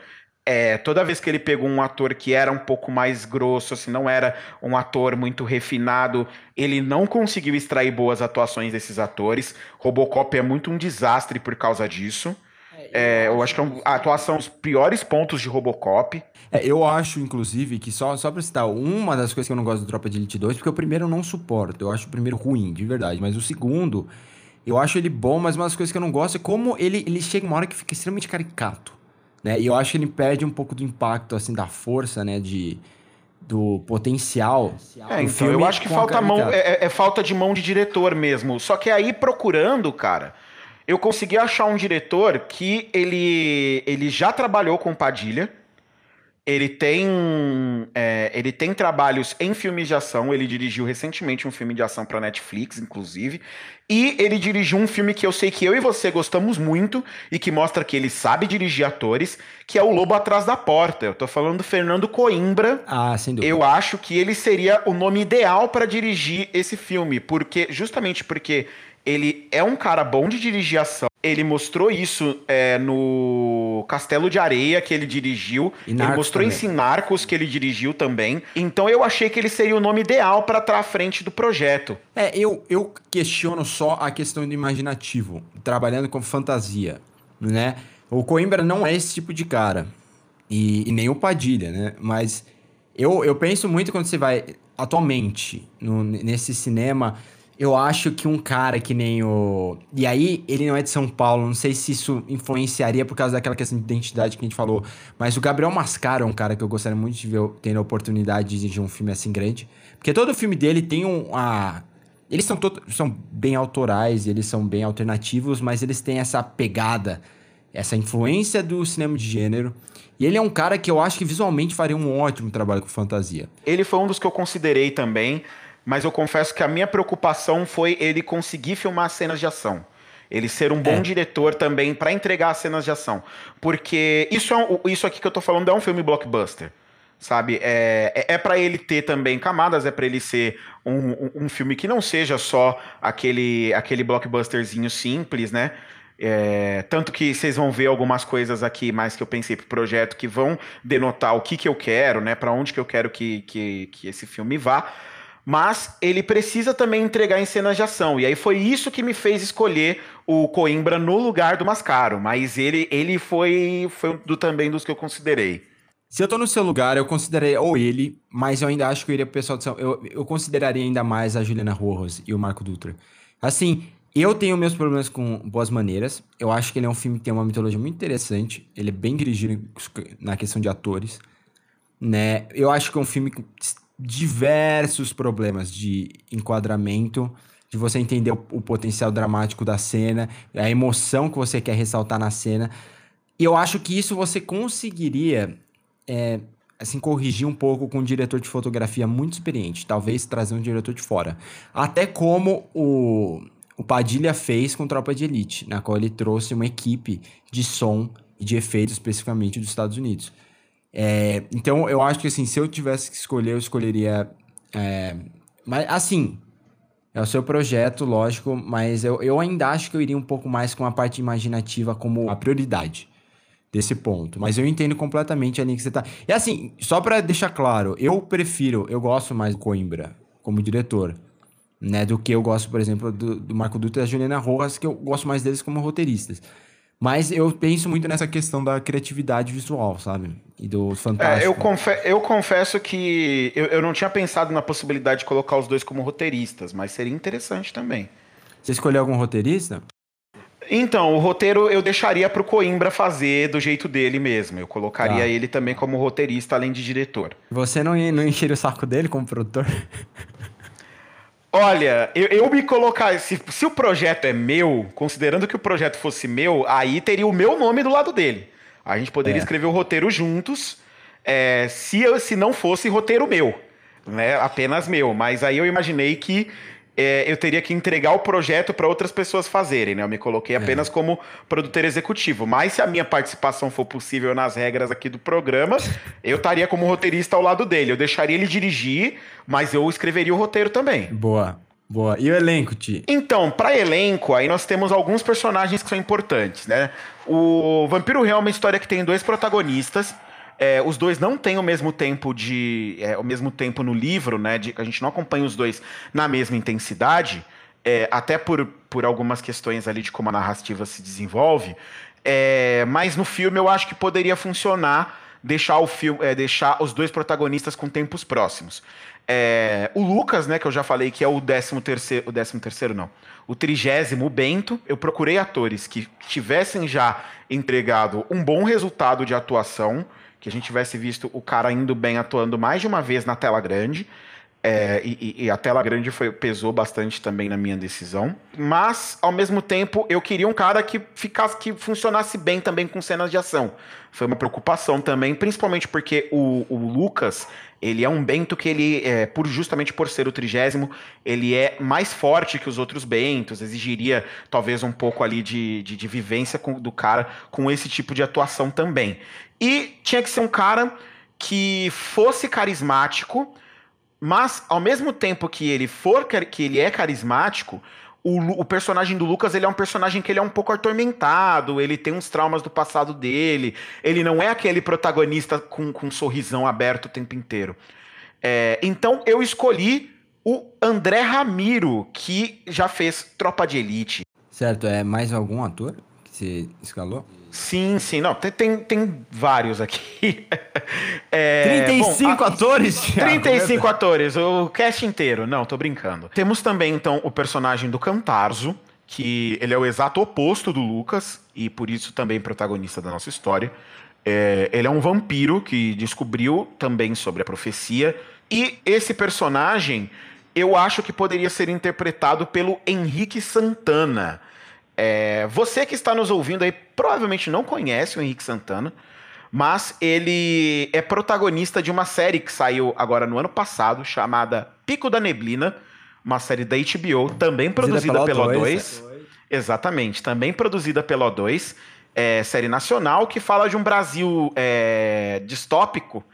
É, toda vez que ele pegou um ator que era um pouco mais grosso, assim, não era um ator muito refinado, ele não conseguiu extrair boas atuações desses atores. Robocop é muito um desastre por causa disso. É, eu acho que é a atuação os piores pontos de Robocop. É, eu acho, inclusive, que só, só pra citar, uma das coisas que eu não gosto do Tropa de Elite 2, porque o primeiro eu não suporto. Eu acho o primeiro ruim, de verdade. Mas o segundo, eu acho ele bom, mas uma das coisas que eu não gosto é como ele, ele chega uma hora que fica extremamente caricato né? E eu acho que ele perde um pouco do impacto, assim, da força, né? De, do potencial. É, então, eu acho que falta mão, é, é, é, falta de mão de diretor mesmo. Só que aí, procurando, cara, eu consegui achar um diretor que ele, ele já trabalhou com Padilha, ele tem, é, ele tem trabalhos em filmes de ação. Ele dirigiu recentemente um filme de ação para Netflix, inclusive. E ele dirigiu um filme que eu sei que eu e você gostamos muito e que mostra que ele sabe dirigir atores, que é O Lobo Atrás da Porta. Eu tô falando do Fernando Coimbra. Ah, sem dúvida. Eu acho que ele seria o nome ideal para dirigir esse filme, porque justamente porque ele é um cara bom de dirigir ação. Ele mostrou isso é, no Castelo de Areia, que ele dirigiu. E ele mostrou também. em Narcos, que ele dirigiu também. Então eu achei que ele seria o nome ideal para estar à frente do projeto. É, eu, eu questiono só a questão do imaginativo, trabalhando com fantasia, né? O Coimbra não é esse tipo de cara. E, e nem o Padilha, né? Mas eu, eu penso muito quando você vai, atualmente, no, nesse cinema eu acho que um cara que nem o. E aí, ele não é de São Paulo, não sei se isso influenciaria por causa daquela questão de identidade que a gente falou. Mas o Gabriel Mascaro é um cara que eu gostaria muito de ver tendo a oportunidade de dirigir um filme assim grande. Porque todo filme dele tem um. A... Eles são, são bem autorais, eles são bem alternativos, mas eles têm essa pegada, essa influência do cinema de gênero. E ele é um cara que eu acho que visualmente faria um ótimo trabalho com fantasia. Ele foi um dos que eu considerei também mas eu confesso que a minha preocupação foi ele conseguir filmar cenas de ação. Ele ser um bom é. diretor também para entregar as cenas de ação. Porque isso, é um, isso aqui que eu tô falando é um filme blockbuster. Sabe? É, é, é para ele ter também camadas, é para ele ser um, um, um, filme que não seja só aquele, aquele blockbusterzinho simples, né? É, tanto que vocês vão ver algumas coisas aqui mais que eu pensei pro projeto que vão denotar o que, que eu quero, né? Para onde que eu quero que, que, que esse filme vá mas ele precisa também entregar em cenas de ação. E aí foi isso que me fez escolher o Coimbra no lugar do Mascaro. Mas ele, ele foi, foi do, também dos que eu considerei. Se eu tô no seu lugar, eu considerei ou ele, mas eu ainda acho que eu iria pro pessoal de São eu, eu consideraria ainda mais a Juliana Rojas e o Marco Dutra. Assim, eu tenho meus problemas com Boas Maneiras. Eu acho que ele é um filme que tem uma mitologia muito interessante. Ele é bem dirigido na questão de atores. Né? Eu acho que é um filme diversos problemas de enquadramento, de você entender o, o, potencial dramático da cena, a emoção que você quer ressaltar na cena. E eu acho que isso você conseguiria, é, assim, corrigir um pouco com um diretor de fotografia muito experiente, talvez trazer um diretor de fora. Até como o, o Padilha fez com Tropa de Elite, na qual ele trouxe uma equipe de som e de efeitos especificamente dos Estados Unidos. É, então eu acho que assim, se eu tivesse que escolher, eu escolheria. É, mas assim, é o seu projeto, lógico, mas eu, eu ainda acho que eu iria um pouco mais com a parte imaginativa como a prioridade desse ponto. Mas eu entendo completamente a linha que você tá. E assim, só para deixar claro, eu prefiro, eu gosto mais do Coimbra como diretor, né? Do que eu gosto, por exemplo, do, do Marco Dutra e da Juliana Rojas, que eu gosto mais deles como roteiristas. Mas eu penso muito nessa questão da criatividade visual, sabe? E do fantástico. É, eu, confe eu confesso que eu, eu não tinha pensado na possibilidade de colocar os dois como roteiristas, mas seria interessante também. Você escolheu algum roteirista? Então, o roteiro eu deixaria para o Coimbra fazer do jeito dele mesmo. Eu colocaria tá. ele também como roteirista, além de diretor. Você não, não encheria o saco dele como produtor? Olha, eu, eu, me colocar. Se, se o projeto é meu, considerando que o projeto fosse meu, aí teria o meu nome do lado dele. A gente poderia é. escrever o roteiro juntos, é, se, se não fosse roteiro meu, né? Apenas meu. Mas aí eu imaginei que é, eu teria que entregar o projeto para outras pessoas fazerem, né? Eu me coloquei é. apenas é. como produtor executivo. Mas se a minha participação for possível nas regras aqui do programa, (laughs) eu estaria como roteirista ao lado dele. Eu deixaria ele dirigir, mas eu escreveria o roteiro também. Boa. Boa. E o elenco, Ti? Então, para elenco, aí nós temos alguns personagens que são importantes, né? O Vampiro Real é uma história que tem dois protagonistas. É, os dois não têm o mesmo tempo de. É, o mesmo tempo no livro, né? De, a gente não acompanha os dois na mesma intensidade, é, até por, por algumas questões ali de como a narrativa se desenvolve. É, mas no filme eu acho que poderia funcionar deixar o filme, é, deixar os dois protagonistas com tempos próximos. É, o Lucas, né, que eu já falei que é o 13 terceiro, o 13 terceiro não, o trigésimo Bento, eu procurei atores que tivessem já entregado um bom resultado de atuação, que a gente tivesse visto o cara indo bem atuando mais de uma vez na tela grande. É, e, e, a tela grande foi, pesou bastante também na minha decisão. Mas, ao mesmo tempo, eu queria um cara que ficasse, que funcionasse bem também com cenas de ação. Foi uma preocupação também, principalmente porque o, o Lucas, ele é um Bento que ele, é, por justamente por ser o trigésimo, ele é mais forte que os outros Bentos, exigiria talvez um pouco ali de, de, de vivência com, do cara com esse tipo de atuação também. E tinha que ser um cara que fosse carismático, mas ao mesmo tempo que ele for que ele é carismático, o, o, personagem do Lucas ele é um personagem que ele é um pouco atormentado, ele tem uns traumas do passado dele, ele não é aquele protagonista com, com um sorrisão aberto o tempo inteiro. É, então eu escolhi o André Ramiro, que já fez Tropa de Elite. Certo, é mais algum ator que você escalou? Sim, sim. Não, tem, tem, tem vários aqui. (laughs) É, 35 bom, atores? 35 atores, o cast inteiro. Não, tô brincando. Temos também, então, o personagem do Cantarzo, que ele é o exato oposto do Lucas, e por isso também protagonista da nossa história. É, ele é um vampiro que descobriu também sobre a profecia. E esse personagem, eu acho que poderia ser interpretado pelo Henrique Santana é, você que está nos ouvindo aí provavelmente não conhece o Henrique Santana, mas ele é protagonista de uma série que saiu agora no ano passado, chamada Pico da Neblina, uma série da HBO, também produzida pela O2. Exatamente, também produzida pela O2, é, série nacional que fala de um Brasil é, distópico,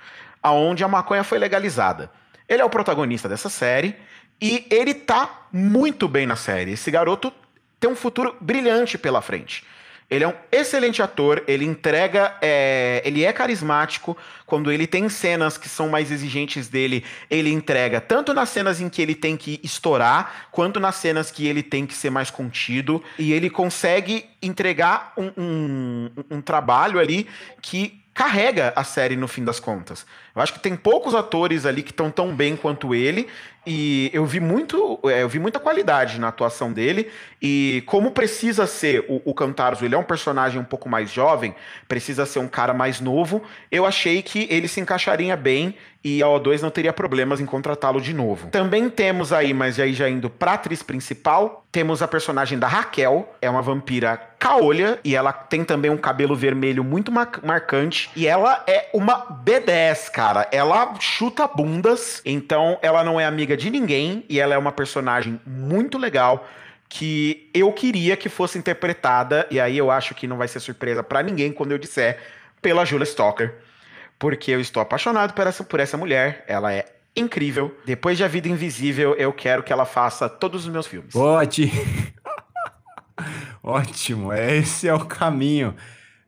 onde a maconha foi legalizada. Ele é o protagonista dessa série e ele tá muito bem na série. Esse garoto tem um futuro brilhante pela frente. Ele é um excelente ator, ele entrega, é, ele é carismático. Quando ele tem cenas que são mais exigentes dele, ele entrega tanto nas cenas em que ele tem que estourar, quanto nas cenas que ele tem que ser mais contido. E ele consegue entregar um, um, um trabalho ali que carrega a série no fim das contas. Eu acho que tem poucos atores ali que estão tão bem quanto ele e eu vi muito, é, eu vi muita qualidade na atuação dele. E como precisa ser o, o Cantarzo, ele é um personagem um pouco mais jovem, precisa ser um cara mais novo. Eu achei que ele se encaixaria bem e a O2 não teria problemas em contratá-lo de novo. Também temos aí, mas aí já indo pra atriz principal, temos a personagem da Raquel, é uma vampira caolha e ela tem também um cabelo vermelho muito marcante e ela é uma B10, cara. Ela chuta bundas, então ela não é amiga de ninguém e ela é uma personagem muito legal que eu queria que fosse interpretada, e aí eu acho que não vai ser surpresa para ninguém quando eu disser, pela Julia Stalker. Porque eu estou apaixonado por essa, por essa mulher, ela é incrível. Depois de A Vida Invisível, eu quero que ela faça todos os meus filmes. Ótimo! (laughs) Ótimo, esse é o caminho.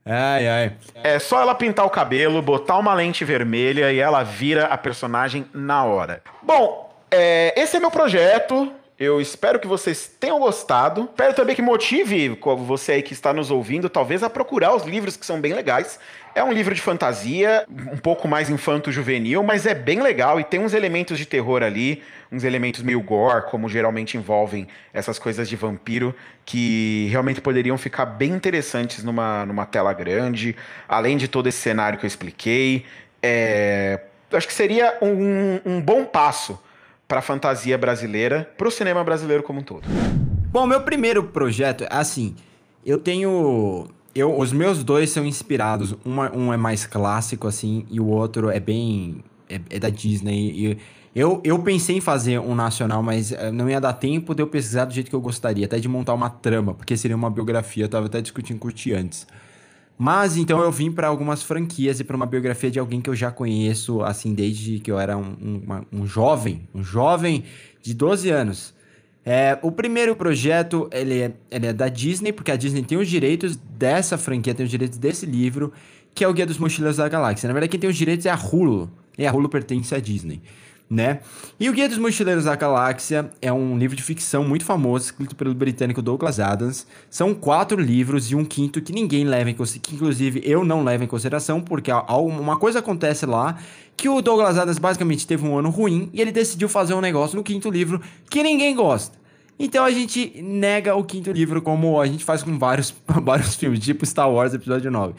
Ai, ai. É só ela pintar o cabelo, botar uma lente vermelha e ela vira a personagem na hora. Bom, é, esse é meu projeto. Eu espero que vocês tenham gostado. Espero também que motive você aí que está nos ouvindo, talvez, a procurar os livros que são bem legais. É um livro de fantasia, um pouco mais infanto-juvenil, mas é bem legal e tem uns elementos de terror ali, uns elementos meio gore, como geralmente envolvem essas coisas de vampiro, que realmente poderiam ficar bem interessantes numa, numa tela grande, além de todo esse cenário que eu expliquei. É, acho que seria um, um bom passo para a fantasia brasileira, para o cinema brasileiro como um todo? Bom, meu primeiro projeto, assim, eu tenho eu, os meus dois são inspirados. Um é mais clássico, assim, e o outro é bem. É, é da Disney. Eu, eu pensei em fazer um nacional, mas eh, não ia dar tempo de eu pesquisar do jeito que eu gostaria, até de montar uma trama, porque seria uma biografia. Eu tava até discutindo curtir antes. Mas então eu vim para algumas franquias e para uma biografia de alguém que eu já conheço, assim, desde que eu era um, um, uma, um jovem, um jovem de 12 anos. É, o primeiro projeto, ele é, ele é da Disney, porque a Disney tem os direitos dessa franquia, tem os direitos desse livro, que é o Guia dos Mochileiros da Galáxia. Na verdade, quem tem os direitos é a Hulu, e a Hulu pertence à Disney né? E o Guia dos Mochileiros da Galáxia é um livro de ficção muito famoso, escrito pelo britânico Douglas Adams. São quatro livros e um quinto que ninguém leva em consideração, que inclusive eu não levo em consideração, porque uma coisa acontece lá que o Douglas Adams basicamente teve um ano ruim e ele decidiu fazer um negócio no quinto livro que ninguém gosta. Então a gente nega o quinto livro como a gente faz com vários, (laughs) vários filmes, tipo Star Wars Episódio 9.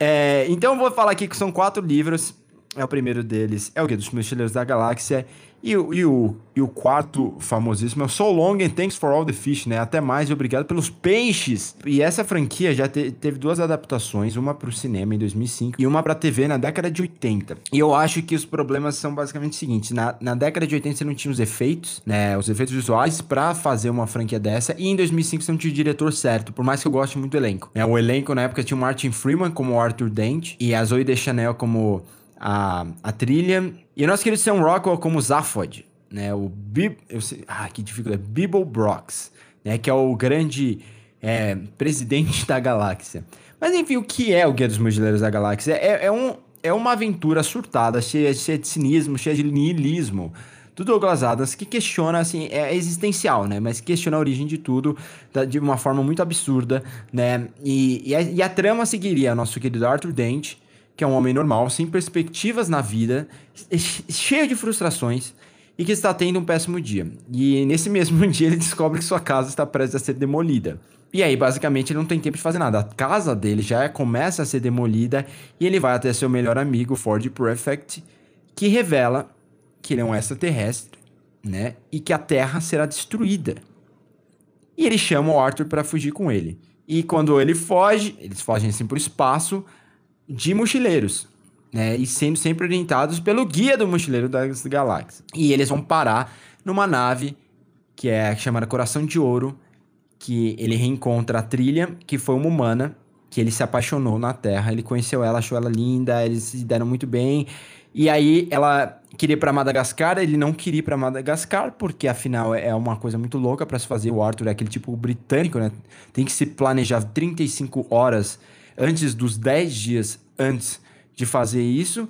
É, então eu vou falar aqui que são quatro livros é o primeiro deles, é o Guia dos Mochileiros da Galáxia. E, e, o, e o quarto famosíssimo é o So Long and Thanks for All the Fish, né? Até mais e obrigado pelos peixes. E essa franquia já te, teve duas adaptações, uma para o cinema em 2005 e uma para TV na década de 80. E eu acho que os problemas são basicamente os seguintes: na, na década de 80 você não tinha os efeitos, né? Os efeitos visuais para fazer uma franquia dessa, e em 2005 você não tinha o diretor certo, por mais que eu goste muito do elenco. Né? O elenco na época tinha o Martin Freeman como Arthur Dent e a Zoe Deschanel como a, a trilha. E o nosso querido Sam Rockwell como Zaphod, né? O Bib... Eu sei, ah, que dificuldade. Bibble Brox, né? Que é o grande é, presidente (laughs) da galáxia. Mas enfim, o que é o Guia dos Mochileiros da Galáxia? É, é, um, é uma aventura surtada, cheia, cheia de cinismo, cheia de niilismo do Douglas Adams, que questiona, assim, é existencial, né? Mas questiona a origem de tudo de uma forma muito absurda, né? E, e, a, e a trama seguiria nosso querido Arthur Dent, que é um homem normal, sem perspectivas na vida, (laughs) cheio de frustrações e que está tendo um péssimo dia. E nesse (laughs) mesmo dia ele descobre que sua casa está prestes a ser demolida. E aí, basicamente, ele não tem tempo de fazer nada. A casa dele já começa a ser demolida e ele vai até seu melhor amigo, Ford Prefect, que revela que ele é um extraterrestre, né? E que a Terra será destruída. E ele chama o Arthur para fugir com ele. E quando ele foge, eles fogem assim por espaço, de mochileiros, né? E sendo sempre orientados pelo guia do mochileiro das galáxias. E eles vão parar numa nave que é chamada Coração de Ouro, que ele reencontra a trilha, que foi uma humana, que ele se apaixonou na Terra, ele conheceu ela, achou ela linda, eles se deram muito bem. E aí ela queria ir para Madagascar, ele não queria ir para Madagascar, porque afinal é uma coisa muito louca para se fazer. O Arthur é aquele tipo britânico, né? Tem que se planejar 35 horas antes dos 10 dias antes de fazer isso.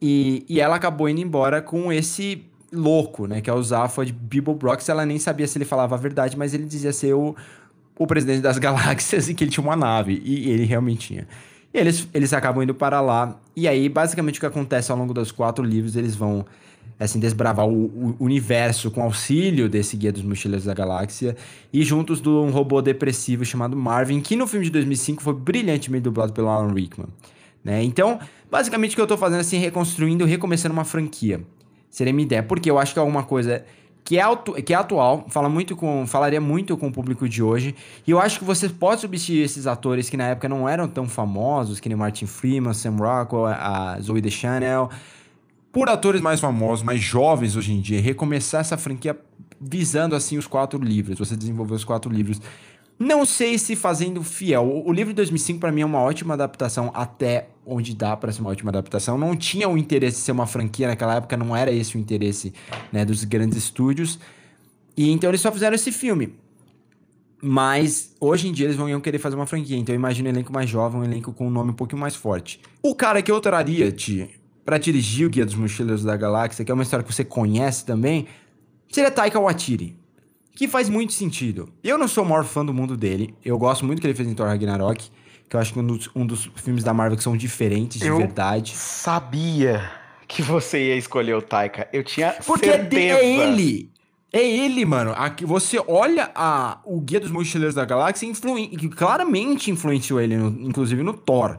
E, e ela acabou indo embora com esse louco, né? Que é o Zaphod Brox. Ela nem sabia se ele falava a verdade, mas ele dizia ser o, o presidente das (laughs) galáxias e que ele tinha uma nave. E ele realmente tinha. E eles, eles acabam indo para lá. E aí, basicamente, o que acontece ao longo dos quatro livros, eles vão assim, desbravar o, o, universo com auxílio desse Guia dos Mochileiros da Galáxia e juntos de um robô depressivo chamado Marvin, que no filme de 2005 foi brilhantemente dublado pelo Alan Rickman. Né? Então, basicamente o que eu estou fazendo assim, reconstruindo, recomeçando uma franquia. Seria minha ideia, porque eu acho que é alguma coisa que é, atu que é atual, fala muito com, falaria muito com o público de hoje. E eu acho que você pode substituir esses atores que na época não eram tão famosos, que nem Martin Freeman, Sam Rockwell, a Zoe Deschanel, por atores mais famosos, mais jovens hoje em dia, recomeçar essa franquia visando assim os quatro livros, você desenvolver os quatro livros. Não sei se fazendo fiel. O livro de 2005 para mim é uma ótima adaptação até onde dá para ser uma ótima adaptação. Não tinha o interesse de ser uma franquia naquela época, não era esse o interesse, né, dos grandes estúdios. E então eles só fizeram esse filme. Mas hoje em dia eles vão querer fazer uma franquia. Então eu imagino um elenco mais jovem, um elenco com um nome um pouquinho mais forte. O cara que eu traria, Ti, pra dirigir o Guia dos Mochileiros da Galáxia, que é uma história que você conhece também, seria Taika Waititi. Que faz muito sentido. Eu não sou o maior fã do mundo dele. Eu gosto muito do que ele fez em Thor Ragnarok. Que eu acho que um dos, um dos filmes da Marvel que são diferentes de Eu verdade. Sabia que você ia escolher o Taika. Eu tinha Porque é, de- certeza. é ele. É ele, mano. Aqui você olha a, o Guia dos Mochileiros da Galáxia influi, claramente influenciou ele, no- inclusive no Thor.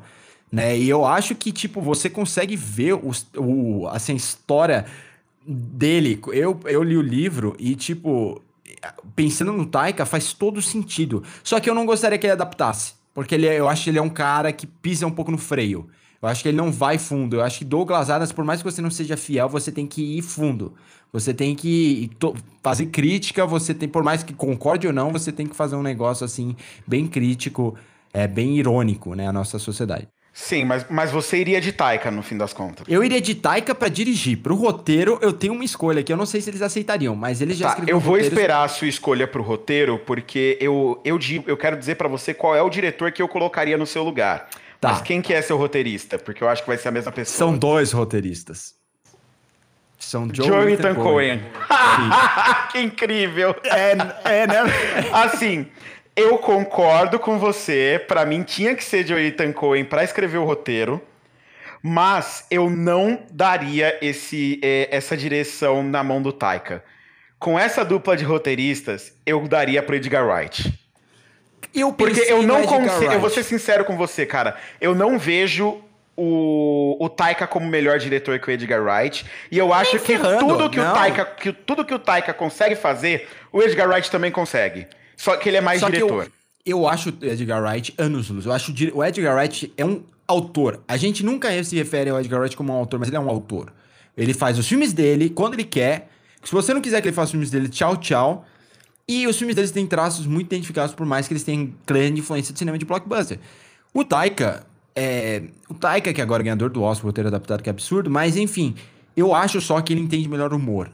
Né? E eu acho que, tipo, você consegue ver os, o, assim, a história dele. Eu, eu li o livro e, tipo, pensando no Taika, faz todo sentido. Só que eu não gostaria que ele adaptasse. Porque ele, é- eu acho que ele é um cara que pisa um pouco no freio. Eu acho que ele não vai fundo. Eu acho que Douglas Adams, por mais que você não seja fiel, você tem que ir fundo. Você tem que fazer crítica, você tem, por mais que concorde ou não, você tem que fazer um negócio assim, bem crítico, é, bem irônico, né, a nossa sociedade. Sim, mas, mas você iria de Taika no fim das contas. Eu iria de Taika pra dirigir. Pro roteiro, eu tenho uma escolha que eu não sei se eles aceitariam, mas eles já Tá, escreveram eu vou roteiros- esperar a sua escolha pro roteiro, porque eu, eu, digo, eu quero dizer pra você qual é o diretor que eu colocaria no seu lugar. Tá. Mas quem que é seu roteirista? Porque eu acho que vai ser a mesma pessoa. São dois roteiristas. São Joe Jonathan Ethan Cohen. (laughs) que incrível! É, é, né? Assim, eu concordo com você. Pra mim tinha que ser Jonathan Cohen pra escrever o roteiro. Mas eu não daria esse, eh, essa direção na mão do Taika. Com essa dupla de roteiristas, eu daria pro Edgar Wright. Eu Porque eu não consigo. Eu vou ser sincero com você, cara. Eu não vejo o, o Taika como melhor diretor que o Edgar Wright. E eu acho que tudo que, o. Taika, que tudo que o Taika consegue fazer, o Edgar Wright também consegue. Só que ele é mais Só diretor. eu, eu acho o Edgar Wright anos luz. Eu acho o Edgar Wright é um autor. A gente nunca se refere ao Edgar Wright como um autor, mas ele é um autor. Ele faz os filmes dele quando ele quer. Se você não quiser que ele faça os filmes dele, tchau, tchau. E os filmes deles têm traços muito identificados, por mais que eles tenham grande influência de cinema de blockbuster. O Taika, é, o Taika, que agora é ganhador do Oscar, roteiro adaptado, que é absurdo, mas enfim, eu acho só que ele entende melhor o humor.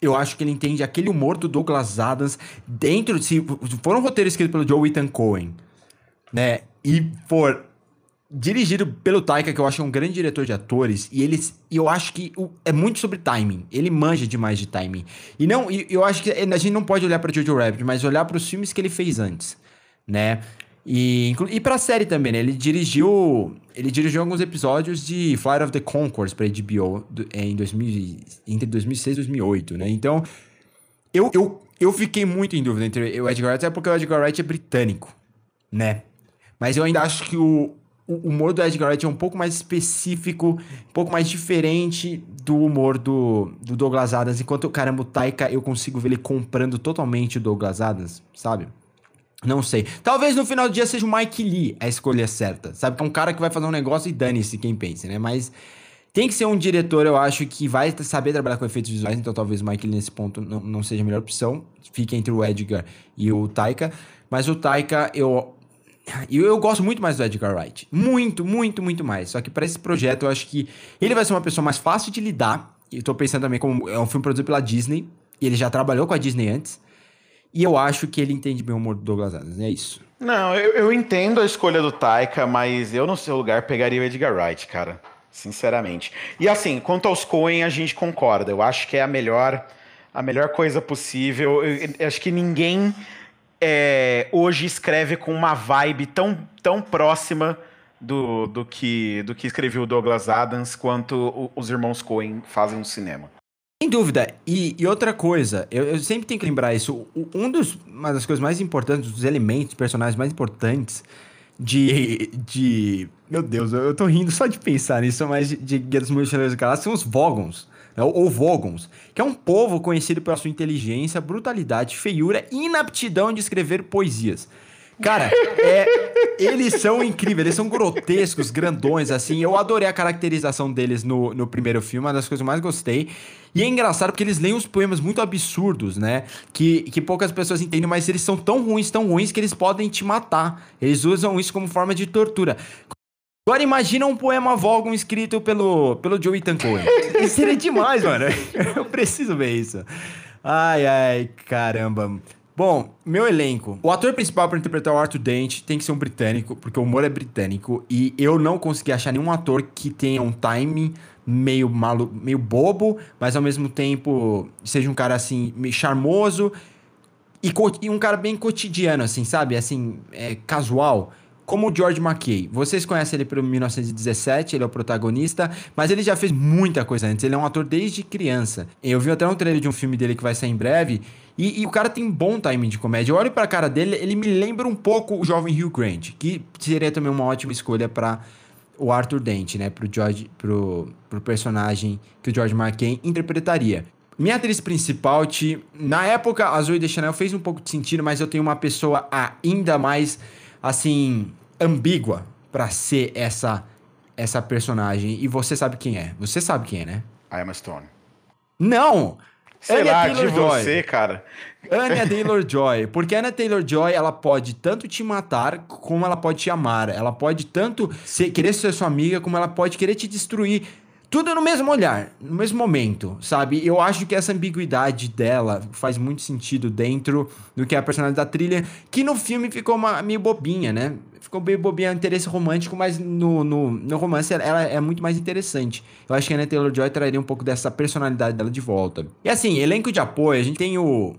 Eu acho que ele entende aquele humor do Douglas Adams dentro. Se for um roteiro escrito pelo Joe Ethan Cohen, né? E for dirigido pelo Taika, que eu acho um grande diretor de atores, e eles, eu acho que o- é muito sobre timing. Ele manja demais de timing. E não, eu acho que a gente não pode olhar para Jojo Rabbit, mas olhar para os filmes que ele fez antes, né? E, e pra série também, né? Ele dirigiu. Ele dirigiu alguns episódios de Flight of the Conchords pra HBO do- em 2000, entre 2006 e 2008, né? Então, eu, eu, eu fiquei muito em dúvida entre o Edgar Wright, até porque o Edgar Wright é britânico, né? Mas eu ainda acho que o, o humor do Edgar Wright é um pouco mais específico, um pouco mais diferente do humor do, do Douglas Adams. Enquanto, caramba, o Taika, eu consigo ver ele comprando totalmente o Douglas Adams, sabe? Não sei. Talvez no final do dia seja o Mike Lee a escolha certa. Sabe? Que é um cara que vai fazer um negócio e dane-se quem pensa, né? Mas tem que ser um diretor, eu acho, que vai saber trabalhar com efeitos visuais. Então talvez o Mike Lee nesse ponto não, não seja a melhor opção. Fique entre o Edgar e o Taika. Mas o Taika, eu. E eu gosto muito mais do Edgar Wright. Muito, muito, muito mais. Só que pra esse projeto eu acho que ele vai ser uma pessoa mais fácil de lidar. E eu tô pensando também como é um filme produzido pela Disney. E ele já trabalhou com a Disney antes. E eu acho que ele entende bem o humor do Douglas Adams. É isso. Não, eu, eu entendo a escolha do Taika, mas eu no seu lugar pegaria o Edgar Wright, cara. Sinceramente. E assim, quanto aos Coen, a gente concorda. Eu acho que é a melhor, a melhor coisa possível. Eu, eu acho que ninguém é, hoje escreve com uma vibe tão, tão próxima do, do, que, do que escreveu o Douglas Adams quanto o- os irmãos Coen fazem no cinema. Sem dúvida. E, e outra coisa, eu, eu sempre tenho que lembrar isso. um dos, uma das coisas mais importantes, dos elementos, personagens mais importantes de. de meu Deus, eu, eu tô rindo só de pensar nisso, mas de, de Guia dos Mochileiros da são os Vogons. né, Ou, ou Vogons, que é um povo conhecido pela sua inteligência, brutalidade, feiura e inaptidão de escrever poesias. Cara, é. Eles são incríveis, eles são grotescos, grandões, assim. Eu adorei a caracterização deles no, no primeiro filme, uma das coisas que eu mais gostei. E é engraçado porque eles leem uns poemas muito absurdos, né? Que, que poucas pessoas entendem, mas eles são tão ruins, tão ruins, que eles podem te matar. Eles usam isso como forma de tortura. Agora imagina um poema Vogon escrito pelo, pelo Joey Tancoe. Isso (laughs) seria demais, mano. (laughs) Eu preciso ver isso. Ai, ai, caramba. Bom, meu elenco. O ator principal para interpretar o Arthur Dent tem que ser um britânico, porque o humor é britânico. E eu não consegui achar nenhum ator que tenha um timing meio malu meio bobo, mas ao mesmo tempo seja um cara assim, charmoso e, e um cara bem cotidiano, assim, sabe? Assim, é, casual como o George McKay. Vocês conhecem ele pelo 1917, ele é o protagonista, mas ele já fez muita coisa antes. Ele é um ator desde criança. Eu vi até um trailer de um filme dele que vai sair em breve. E, e o cara tem bom timing de comédia. Eu olho pra cara dele, ele me lembra um pouco o jovem Hugh Grant, que seria também uma ótima escolha para o Arthur Dent, né? Pro, George, pro, pro personagem que o George McKay interpretaria. Minha atriz principal, te, na época, a Zoe Deschanel fez um pouco de sentido, mas eu tenho uma pessoa ainda mais, assim, ambígua para ser essa essa personagem. E você sabe quem é. Você sabe quem é, né? I Emma Stone. Não! Sei Anya lá, Taylor de Joy. você, cara. Anya (laughs) Taylor-Joy. Porque Anya Taylor-Joy, ela pode tanto te matar, como ela pode te amar. Ela pode tanto ser, querer ser sua amiga, como ela pode querer te destruir. Tudo no mesmo olhar, no mesmo momento, sabe? Eu acho que essa ambiguidade dela faz muito sentido dentro do que é a personalidade da trilha, que no filme ficou uma, meio bobinha, né? Ficou meio bobinha, interesse romântico, mas no, no, no romance ela é muito mais interessante. Eu acho que a Anna Taylor-Joy traria um pouco dessa personalidade dela de volta. E assim, elenco de apoio, a gente tem o...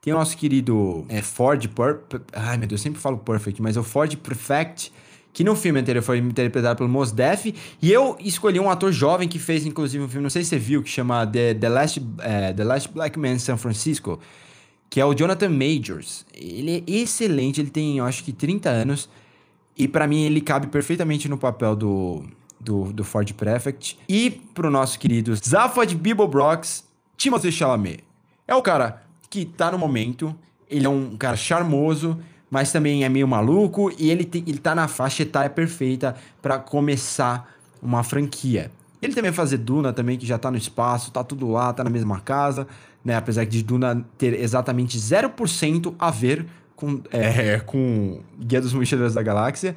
Tem o nosso querido é, Ford... Pur Ai, meu Deus, eu sempre falo Perfect, mas é o Ford Perfect que no filme anterior foi interpretado pelo Mos Def, e eu escolhi um ator jovem que fez, inclusive, um filme, não sei se você viu, que chama The, The, Last, uh, The Last Black Man in San Francisco, que é o Jonathan Majors. Ele é excelente, ele tem, eu acho que 30 anos, e para mim ele cabe perfeitamente no papel do, do, do Ford Prefect. E pro nosso querido Zaphod Beeblebrox, Timothée Chalamet. É o cara que tá no momento, ele é um cara charmoso, mas também é meio maluco e ele, te, ele tá na faixa etária perfeita para começar uma franquia. Ele também vai fazer Duna também, que já tá no espaço, tá tudo lá, tá na mesma casa, né? Apesar de Duna ter exatamente 0% a ver com, é, com Guia dos Mochileiros da Galáxia.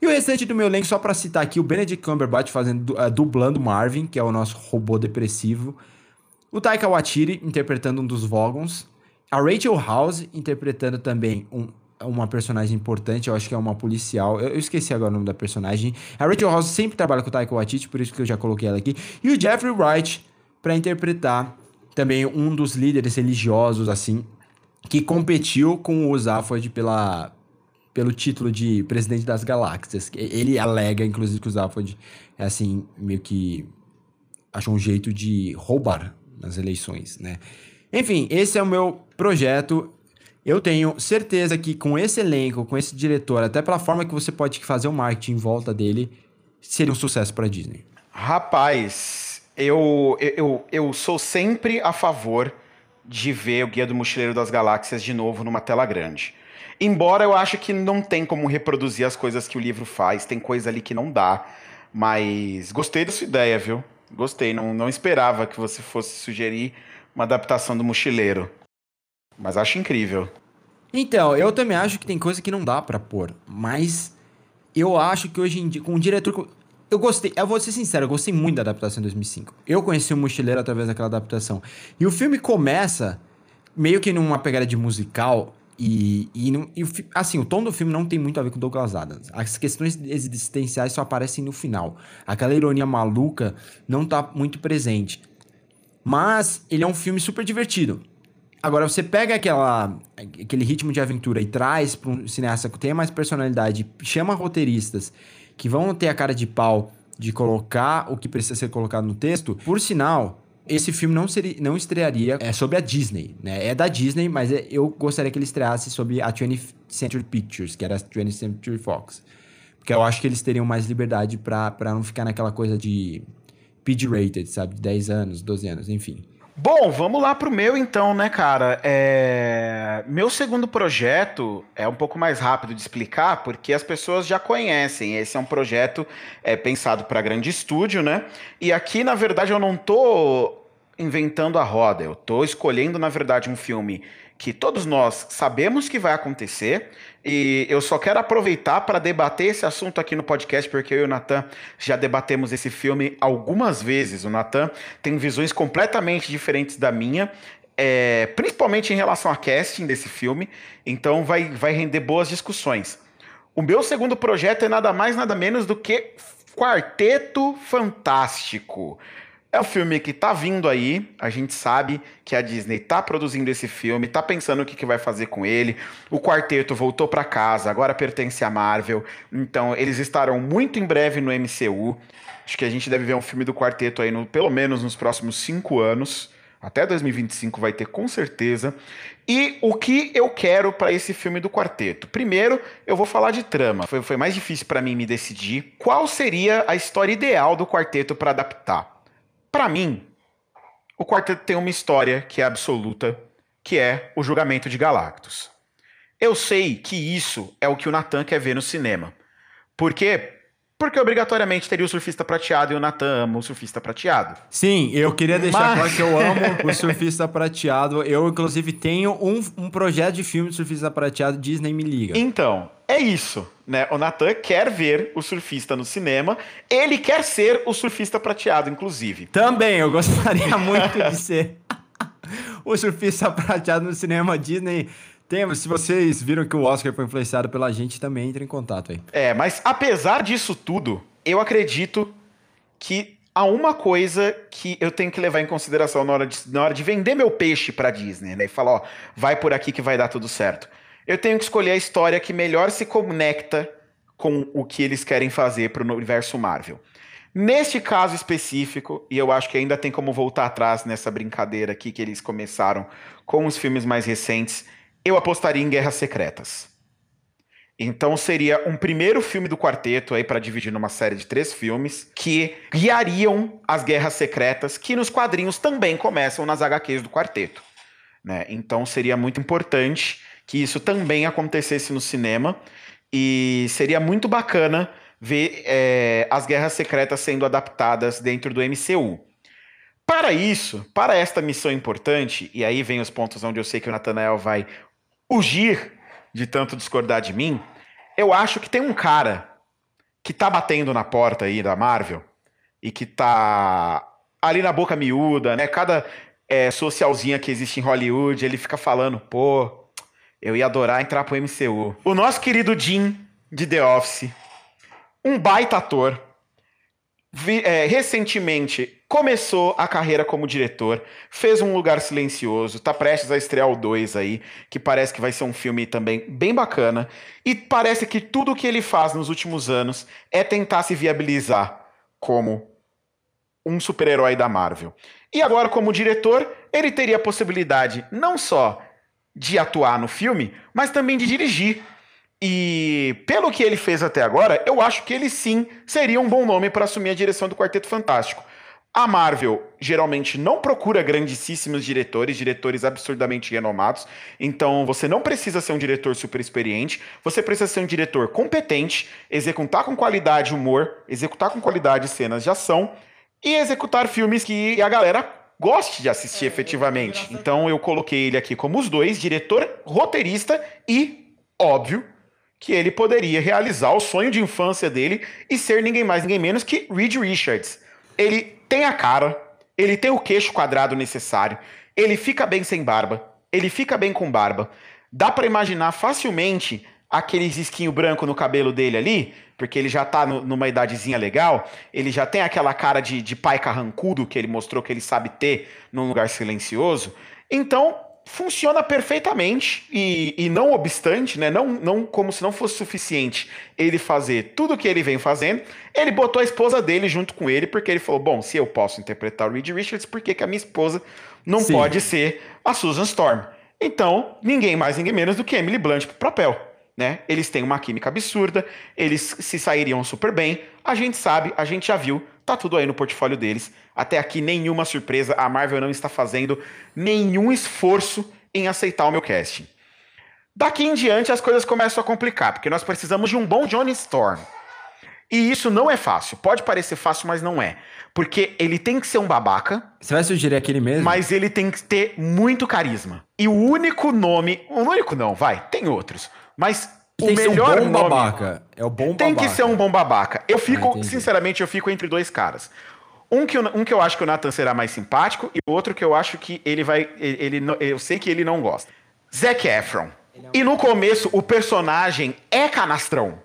E o restante do meu elenco, só para citar aqui, o Benedict Cumberbatch fazendo, uh, dublando Marvin, que é o nosso robô depressivo. O Taika Waititi interpretando um dos Vogons. A Rachel House interpretando também um uma personagem importante, eu acho que é uma policial. Eu, eu, esqueci agora o nome da personagem. A Rachel House sempre trabalha com o Taika Waititi, por isso que eu já coloquei ela aqui. E o Jeffrey Wright para interpretar também um dos líderes religiosos, assim, que competiu com o Zaphod pela, pelo título de presidente das galáxias. Ele alega, inclusive, que o Zaphod é, assim, meio que achou um jeito de roubar nas eleições, né? Enfim, esse é o meu projeto. Eu tenho certeza que com esse elenco, com esse diretor, até pela forma que você pode fazer o marketing em volta dele, seria um sucesso para Disney. Rapaz, eu, eu, eu sou sempre a favor de ver o Guia do Mochileiro das Galáxias de novo numa tela grande. Embora eu acho que não tem como reproduzir as coisas que o livro faz, tem coisa ali que não dá. Mas gostei da sua ideia, viu? Gostei, não, não esperava que você fosse sugerir uma adaptação do Mochileiro. Mas acho incrível. Então, eu também acho que tem coisa que não dá para pôr. Mas eu acho que hoje em dia, com o diretor. Eu gostei, eu vou ser sincero, eu gostei muito da adaptação de 2005. Eu conheci o Mochileiro através daquela adaptação. E o filme começa meio que numa pegada de musical. E, e, e, assim, o tom do filme não tem muito a ver com Douglas Adams. As questões existenciais só aparecem no final. Aquela ironia maluca não tá muito presente. Mas ele é um filme super divertido. Agora, você pega aquela, aquele ritmo de aventura e traz para um cineasta que tenha mais personalidade, chama roteiristas que vão ter a cara de pau de colocar o que precisa ser colocado no texto. Por sinal, esse filme não, seria, não estrearia é, sobre a Disney, né? É da Disney, mas é, eu gostaria que ele estreasse sobre a 20th Century Pictures, que era a 20th Century Fox. Porque eu acho que eles teriam mais liberdade para não ficar naquela coisa de PG-rated, sabe? De 10 anos, 12 anos, enfim. Bom, vamos lá pro meu então, né, cara? É... Meu segundo projeto é um pouco mais rápido de explicar, porque as pessoas já conhecem. Esse é um projeto é, pensado para grande estúdio, né? E aqui, na verdade, eu não tô inventando a roda, eu tô escolhendo, na verdade, um filme que todos nós sabemos que vai acontecer. E eu só quero aproveitar para debater esse assunto aqui no podcast, porque eu e o Natan já debatemos esse filme algumas vezes. O Natan tem visões completamente diferentes da minha. É, principalmente em relação a casting desse filme, então vai, vai render boas discussões. O meu segundo projeto é nada mais, nada menos do que Quarteto Fantástico. É um filme que tá vindo aí, a gente sabe que a Disney tá produzindo esse filme, tá pensando o que, que vai fazer com ele. O quarteto voltou para casa, agora pertence à Marvel, então eles estarão muito em breve no MCU. Acho que a gente deve ver um filme do quarteto aí, no, pelo menos nos próximos cinco anos. Até 2025 vai ter com certeza. E o que eu quero para esse filme do quarteto? Primeiro, eu vou falar de trama. Foi, foi mais difícil para mim me decidir qual seria a história ideal do quarteto para adaptar. Para mim, o quarteto tem uma história que é absoluta, que é o julgamento de Galactus. Eu sei que isso é o que o Nathan quer ver no cinema. Por quê? Porque obrigatoriamente teria o surfista prateado e o Natan ama o surfista prateado. Sim, eu queria deixar Mas... claro que eu amo (laughs) o surfista prateado. Eu, inclusive, tenho um, um projeto de filme de surfista prateado, Disney me liga. Então, é isso. Né? O Natan quer ver o surfista no cinema. Ele quer ser o surfista prateado, inclusive. Também, eu gostaria (laughs) muito de ser o surfista prateado no cinema Disney tem, se vocês viram que o Oscar foi influenciado pela gente, também entre em contato aí. É, mas apesar disso tudo, eu acredito que há uma coisa que eu tenho que levar em consideração na hora de, na hora de vender meu peixe pra Disney, né? E falar, ó, vai por aqui que vai dar tudo certo. Eu tenho que escolher a história que melhor se conecta com o que eles querem fazer pro universo Marvel. Neste caso específico, e eu acho que ainda tem como voltar atrás nessa brincadeira aqui que eles começaram com os filmes mais recentes, eu apostaria em Guerras Secretas. Então seria um primeiro filme do quarteto aí para dividir numa série de três filmes que guiariam as guerras secretas que nos quadrinhos também começam nas HQs do quarteto. Né? Então seria muito importante que isso também acontecesse no cinema e seria muito bacana ver é, as guerras secretas sendo adaptadas dentro do MCU. Para isso, para esta missão importante, e aí vem os pontos onde eu sei que o Nathanael vai fugir de tanto discordar de mim, eu acho que tem um cara que tá batendo na porta aí da Marvel e que tá ali na boca miúda, né? Cada é, socialzinha que existe em Hollywood, ele fica falando, pô, eu ia adorar entrar pro MCU. O nosso querido Jim de The Office, um baita ator, vi, é, recentemente começou a carreira como diretor, fez Um Lugar Silencioso, tá prestes a estrear o 2 aí, que parece que vai ser um filme também bem bacana, e parece que tudo o que ele faz nos últimos anos é tentar se viabilizar como um super-herói da Marvel. E agora, como diretor, ele teria a possibilidade não só de atuar no filme, mas também de dirigir. E pelo que ele fez até agora, eu acho que ele sim seria um bom nome para assumir a direção do Quarteto Fantástico. A Marvel geralmente não procura grandíssimos diretores, diretores absurdamente renomados. Então você não precisa ser um diretor super experiente, você precisa ser um diretor competente, executar com qualidade humor, executar com qualidade cenas de ação e executar filmes que a galera goste de assistir é, efetivamente. Então eu coloquei ele aqui como os dois, diretor, roteirista e, óbvio, que ele poderia realizar o sonho de infância dele e ser ninguém mais, ninguém menos que Reed Richards. Ele tem a cara, ele tem o queixo quadrado necessário, ele fica bem sem barba, ele fica bem com barba. Dá para imaginar facilmente aqueles esquinho branco no cabelo dele ali, porque ele já tá no, numa idadezinha legal, ele já tem aquela cara de, de pai carrancudo que ele mostrou que ele sabe ter num lugar silencioso. Então, funciona perfeitamente e, e, não obstante, né, não, não como se não fosse suficiente ele fazer tudo o que ele vem fazendo, ele botou a esposa dele junto com ele porque ele falou, bom, se eu posso interpretar o Reed Richards, por que, que a minha esposa não Sim. pode ser a Susan Storm? Então, ninguém mais, ninguém menos do que Emily Blunt pro papel. Né? Eles têm uma química absurda, eles se sairiam super bem. A gente sabe, a gente já viu Tá tudo aí no portfólio deles. Até aqui, nenhuma surpresa. A Marvel não está fazendo nenhum esforço em aceitar o meu casting. Daqui em diante, as coisas começam a complicar, porque nós precisamos de um bom Johnny Storm. E isso não é fácil. Pode parecer fácil, mas não é. Porque ele tem que ser um babaca. Você vai sugerir aquele mesmo? Mas ele tem que ter muito carisma. E o único nome. O único não, vai, tem outros. Mas o melhor um bom nome. babaca. É o bom Tem babaca. que ser um bom babaca. Eu fico, entendi. sinceramente, eu fico entre dois caras. Um que, eu, um que eu acho que o Nathan será mais simpático e outro que eu acho que ele vai. Ele, ele não- eu sei que ele não gosta. Zac Efron. E no começo, o personagem é canastrão.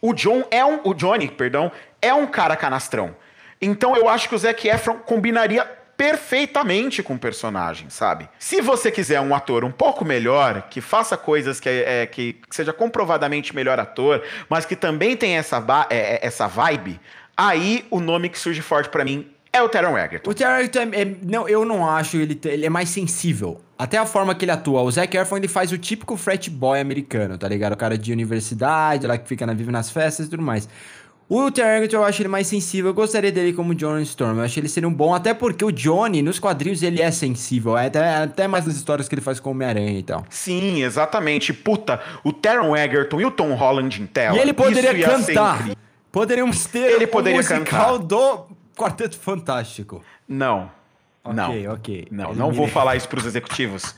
O John é um. O Johnny, perdão, é um cara canastrão. Então eu acho que o Zac Efron combinaria perfeitamente com o personagem, sabe? Se você quiser um ator um pouco melhor, que faça coisas que, é, que, seja comprovadamente melhor ator, mas que também tem essa, é, é, essa vibe, aí o nome que surge forte pra mim é o Taron Egerton. O Terry Egerton é, é- não, eu não acho ele, ele é mais sensível. Até a forma que ele atua. O Zac Efron, ele faz o típico frat boy americano, tá ligado? O cara de universidade, lá que fica na, vive nas festas e tudo mais. O Egerton, eu acho ele mais sensível. Eu gostaria dele como Johnny Storm. Eu acho ele seria um bom, até porque o Johnny, nos quadrinhos, ele é sensível. É Até, até mais nas histórias que ele faz com o Homem-Aranha e tal. Sim, exatamente. Puta, o Taron Egerton e o Tom Holland em tela. E ele poderia cantar. Poderíamos ter Ele poderia um musical do Quarteto Fantástico. Não. não. Ok, ok. Não, Ele não vou falar isso pros executivos.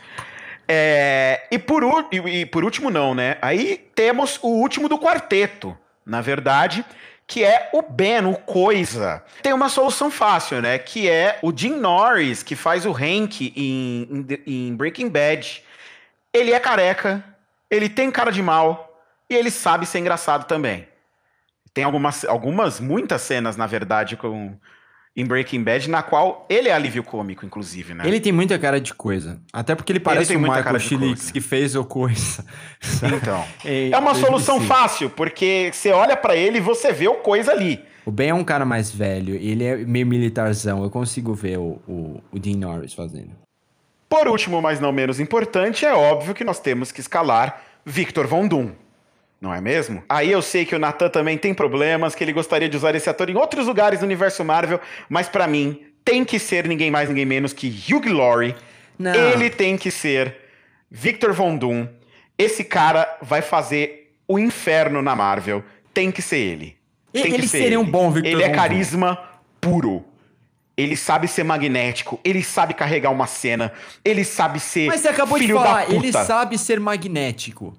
É, e, por, e- e por último, não, né? Aí temos o último do quarteto, na verdade, que é o Ben, o Coisa. Tem uma solução fácil, né? Que é o Jim Norris, que faz o Hank em, em em Breaking Bad. Ele é careca, ele tem cara de mal e ele sabe ser engraçado também. Tem algumas, algumas muitas cenas, na verdade, com, em Breaking Bad, na qual ele é alívio cômico, inclusive, né? Ele tem muita cara de coisa. Até porque ele parece tem o Michael Chilix que fez o coisa. (laughs) Então. (laughs) É, É uma solução fácil, porque você olha pra ele e você vê o coisa ali. O Ben é um cara mais velho, ele é meio militarzão. Eu consigo ver o, o, o Dean Norris fazendo. Por último, mas não menos importante, é óbvio que nós temos que escalar Victor Von Doom. Não é mesmo? Aí eu sei que o Nathan também tem problemas, que ele gostaria de usar esse ator em outros lugares do universo Marvel, mas pra mim tem que ser ninguém mais, ninguém menos que Hugh Laurie. Não. Ele tem que ser Victor Von Doom. Esse cara vai fazer o inferno na Marvel. Tem que ser ele. Tem que ele ser seria um bom Victor Ele é Von Doom. carisma puro. Ele sabe ser magnético, ele sabe carregar uma cena, ele sabe ser Mas você acabou de falar, ele sabe ser magnético.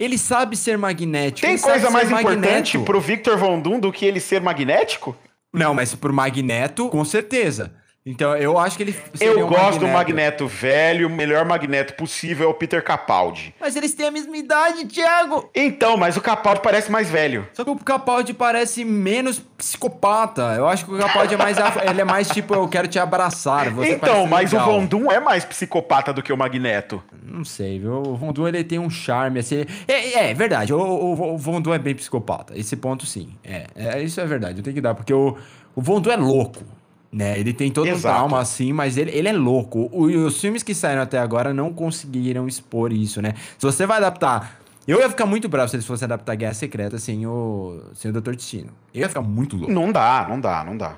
Ele sabe ser magnético. Tem coisa mais importante magneto. pro Victor Von Doom do que ele ser magnético? Não, mas pro magneto, com certeza. Então eu acho que ele Eu um gosto do Magneto velho, o melhor Magneto possível é o Peter Capaldi. Mas eles têm a mesma idade, Thiago! Então, mas o Capaldi parece mais velho. Só que o Capaldi parece menos psicopata. Eu acho que o Capaldi é mais. (laughs) ele é mais tipo, eu quero te abraçar. Você então, mas legal. o Von Doom é mais psicopata do que o Magneto. Não sei, viu? O Von Doom, ele tem um charme, assim... É, é verdade, o, o, o Von Doom é bem psicopata. Esse ponto, sim. É, é, isso é verdade, eu tenho que dar. Porque o, o Von Doom é louco, né? Ele tem todo um Exato. trauma, assim, mas ele, ele é louco. O- os filmes que saíram até agora não conseguiram expor isso, né? Se você vai adaptar... Eu ia ficar muito bravo se eles fossem adaptar Guerra Secreta sem o, sem o Dr. Destino. Eu ia ficar muito louco. Não dá, não dá, não dá.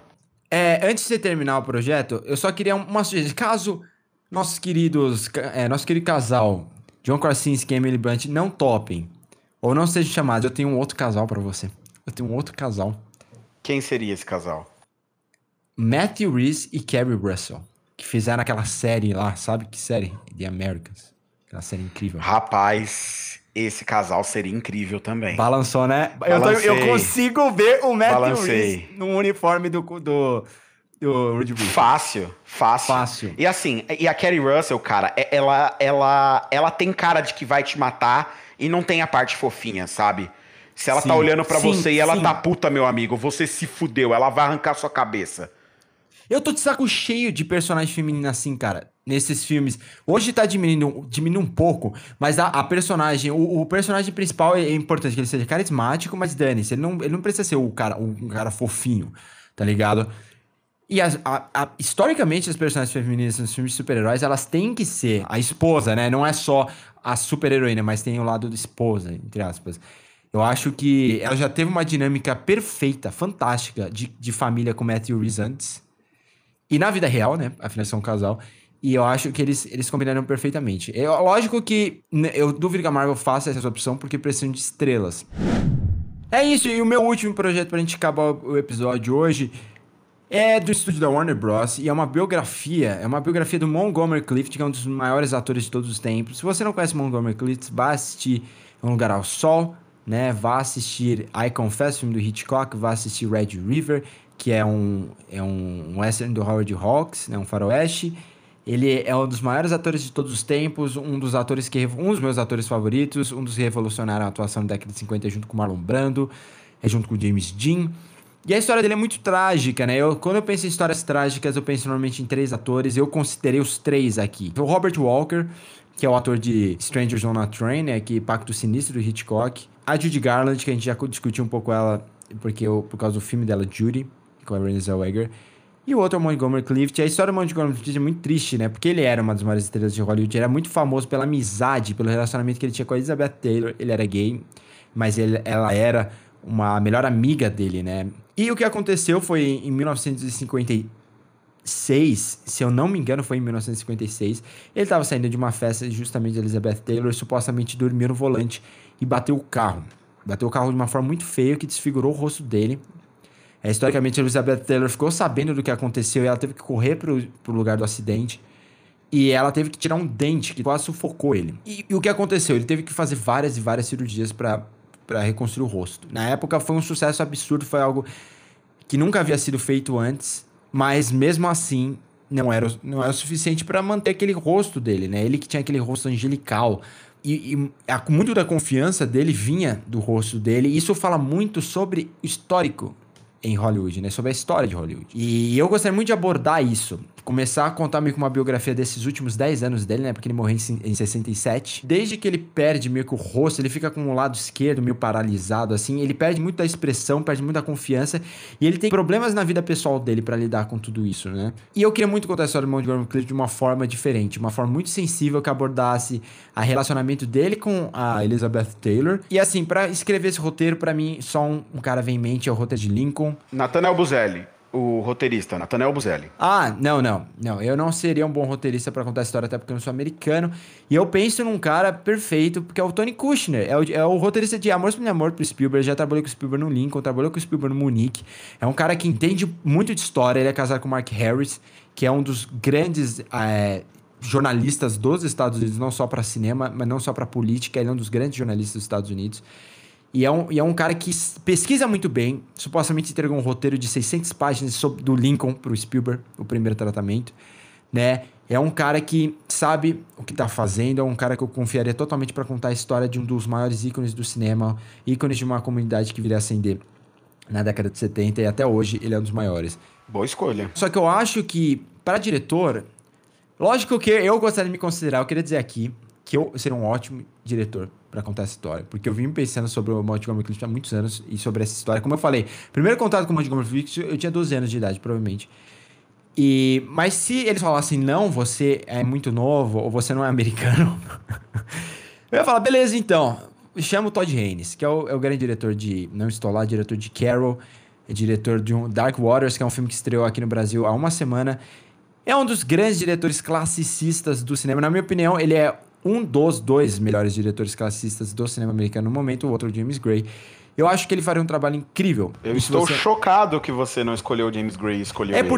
É, antes de você terminar o projeto, eu só queria uma sugestão. (laughs) Caso nossos queridos, é, nosso querido casal, John Krasinski e Emily Blunt, não topem, ou não sejam chamados, eu tenho um outro casal pra você. Eu tenho um outro casal. Quem seria esse casal? Matthew Reese e Carrie Russell, que fizeram aquela série lá, sabe que série? The Americans. Aquela série incrível. Rapaz, esse casal seria incrível também. Balançou, né? Eu, tô- eu consigo ver o Matthew Balancei. Reese no uniforme do, do, do Richards. Fácil, fácil. Fácil. E assim, e a Kerry Russell, cara, é- ela, ela, ela tem cara de que vai te matar e não tem a parte fofinha, sabe? Se ela tá Sim, olhando pra sim, você e ela sim. tá puta, meu amigo, você se fudeu, ela vai arrancar sua cabeça. Eu tô de saco cheio de personagem feminina assim, cara. Nesses filmes. Hoje tá diminuindo, diminuindo um pouco, mas a, a personagem, o, o personagem principal é importante que ele seja carismático, mas dane-se. Ele não, ele não precisa ser o cara, um cara fofinho, tá ligado? E a- a- historicamente, as personagens femininas nos filmes de super-heróis, elas têm que ser a esposa, né? Não é só a super-heroína, mas tem o lado da esposa, entre aspas. Eu acho que ela já teve uma dinâmica perfeita, fantástica de, de família com Matthew Rhys antes. E na vida real, né? Afinal, são um casal. E eu acho que eles, eles combinaram perfeitamente. É lógico que né, eu duvido que a Marvel faça essa opção porque precisam de estrelas. É isso, e o meu último projeto pra gente acabar o episódio hoje é do estúdio da Warner Bros. E é uma biografia, é uma biografia do Montgomery Clift, que é um dos maiores atores de todos os tempos. Se você não conhece Montgomery Clift, vá assistir Um Lugar ao Sol, né? Vá assistir I Confess, filme do Hitchcock, vá assistir Red River, que é um, é um western do Howard Hawks, né? um faroeste. Ele é um dos maiores atores de todos os tempos, um dos atores que um dos meus atores favoritos, um dos que revolucionaram a atuação da década de 50 junto com Marlon Brando, é junto com James Dean. E a história dele é muito trágica, né? Eu, quando eu penso em histórias trágicas, eu penso normalmente em três atores. Eu considerei os três aqui. O Robert Walker, que é o ator de Strangers on a Train, né? Que Pacto Sinistro do Hitchcock. A Judy Garland, que a gente já discutiu um pouco ela, porque eu, por causa do filme dela, Judy, com a Renée Zellweger. E o outro é o Montgomery Clift. A história do Montgomery Clift é muito triste, né? Porque ele era uma das maiores estrelas de Hollywood. Ele era muito famoso pela amizade, pelo relacionamento que ele tinha com a Elizabeth Taylor. Ele era gay, mas ele, ela era uma melhor amiga dele, né? E o que aconteceu foi em 1956, se eu não me engano, foi em 1956. Ele estava saindo de uma festa justamente de Elizabeth Taylor, supostamente dormiu no volante e bateu o carro. Bateu o carro de uma forma muito feia que desfigurou o rosto dele. É, historicamente, a Elizabeth Taylor ficou sabendo do que aconteceu e ela teve que correr para o lugar do acidente. E ela teve que tirar um dente que quase sufocou ele. E, e o que aconteceu? Ele teve que fazer várias e várias cirurgias para reconstruir o rosto. Na época foi um sucesso absurdo, foi algo que nunca havia sido feito antes, mas mesmo assim não era, não era o suficiente para manter aquele rosto dele, né? Ele que tinha aquele rosto angelical. E, e a, muito da confiança dele vinha do rosto dele. E isso fala muito sobre o histórico em Hollywood, né? Sobre a história de Hollywood. E eu gostaria muito de abordar isso. Começar a contar meio que uma biografia desses últimos 10 anos dele, né? Porque ele morreu em, em 67. Desde que ele perde meio que o rosto, ele fica com o lado esquerdo meio paralisado, assim. Ele perde muito expressão, perde muito da confiança. E ele tem problemas na vida pessoal dele para lidar com tudo isso, né? E eu queria muito contar a história do Montgomery Clift de uma forma diferente. Uma forma muito sensível que abordasse a relacionamento dele com a Elizabeth Taylor. E assim, para escrever esse roteiro, para mim, só um, um cara vem em mente, é o roteiro de Lincoln. Nathaniel Buzelli, o roteirista, Nathaniel Buzelli. Ah, não, não. Não, eu não seria um bom roteirista para contar a história, até porque eu não sou americano. E eu penso num cara perfeito, porque é o Tony Kushner. É o, é o roteirista de Amor Sem Amor pro Spielberg. Já trabalhou com o Spielberg no Lincoln, trabalhou com o Spielberg no Munique. É um cara que entende muito de história. Ele é casado com o Mark Harris, que é um dos grandes é, jornalistas dos Estados Unidos, não só para cinema, mas não só para política. Ele é um dos grandes jornalistas dos Estados Unidos. E é, um, e é um cara que pesquisa muito bem. Supostamente entregou um roteiro de 600 páginas sobre, do Lincoln pro Spielberg, o primeiro tratamento, né? É um cara que sabe o que tá fazendo, é um cara que eu confiaria totalmente para contar a história de um dos maiores ícones do cinema, ícones de uma comunidade que viria a ascender na década de 70 e até hoje ele é um dos maiores. Boa escolha. Só que eu acho que, para diretor, lógico que eu gostaria de me considerar, eu queria dizer aqui que eu seria um ótimo diretor para contar essa história. Porque eu vim pensando sobre o Montgomery Clift há muitos anos e sobre essa história. Como eu falei, primeiro contato com o Montgomery Clift, eu tinha 12 anos de idade, provavelmente. E, mas se eles falassem, não, você é muito novo, ou você não é americano, (laughs) eu ia falar, beleza, então, chama o Todd Haynes, que é o, é o grande diretor de Não Estou Lá, diretor de Carol, é diretor de um Dark Waters, que é um filme que estreou aqui no Brasil há uma semana. É um dos grandes diretores classicistas do cinema. Na minha opinião, ele é um dos dois melhores diretores classistas do cinema americano no momento, o outro James Gray. Eu acho que ele faria um trabalho incrível. Eu estou você... chocado que você não escolheu o James Gray e escolheu É ele.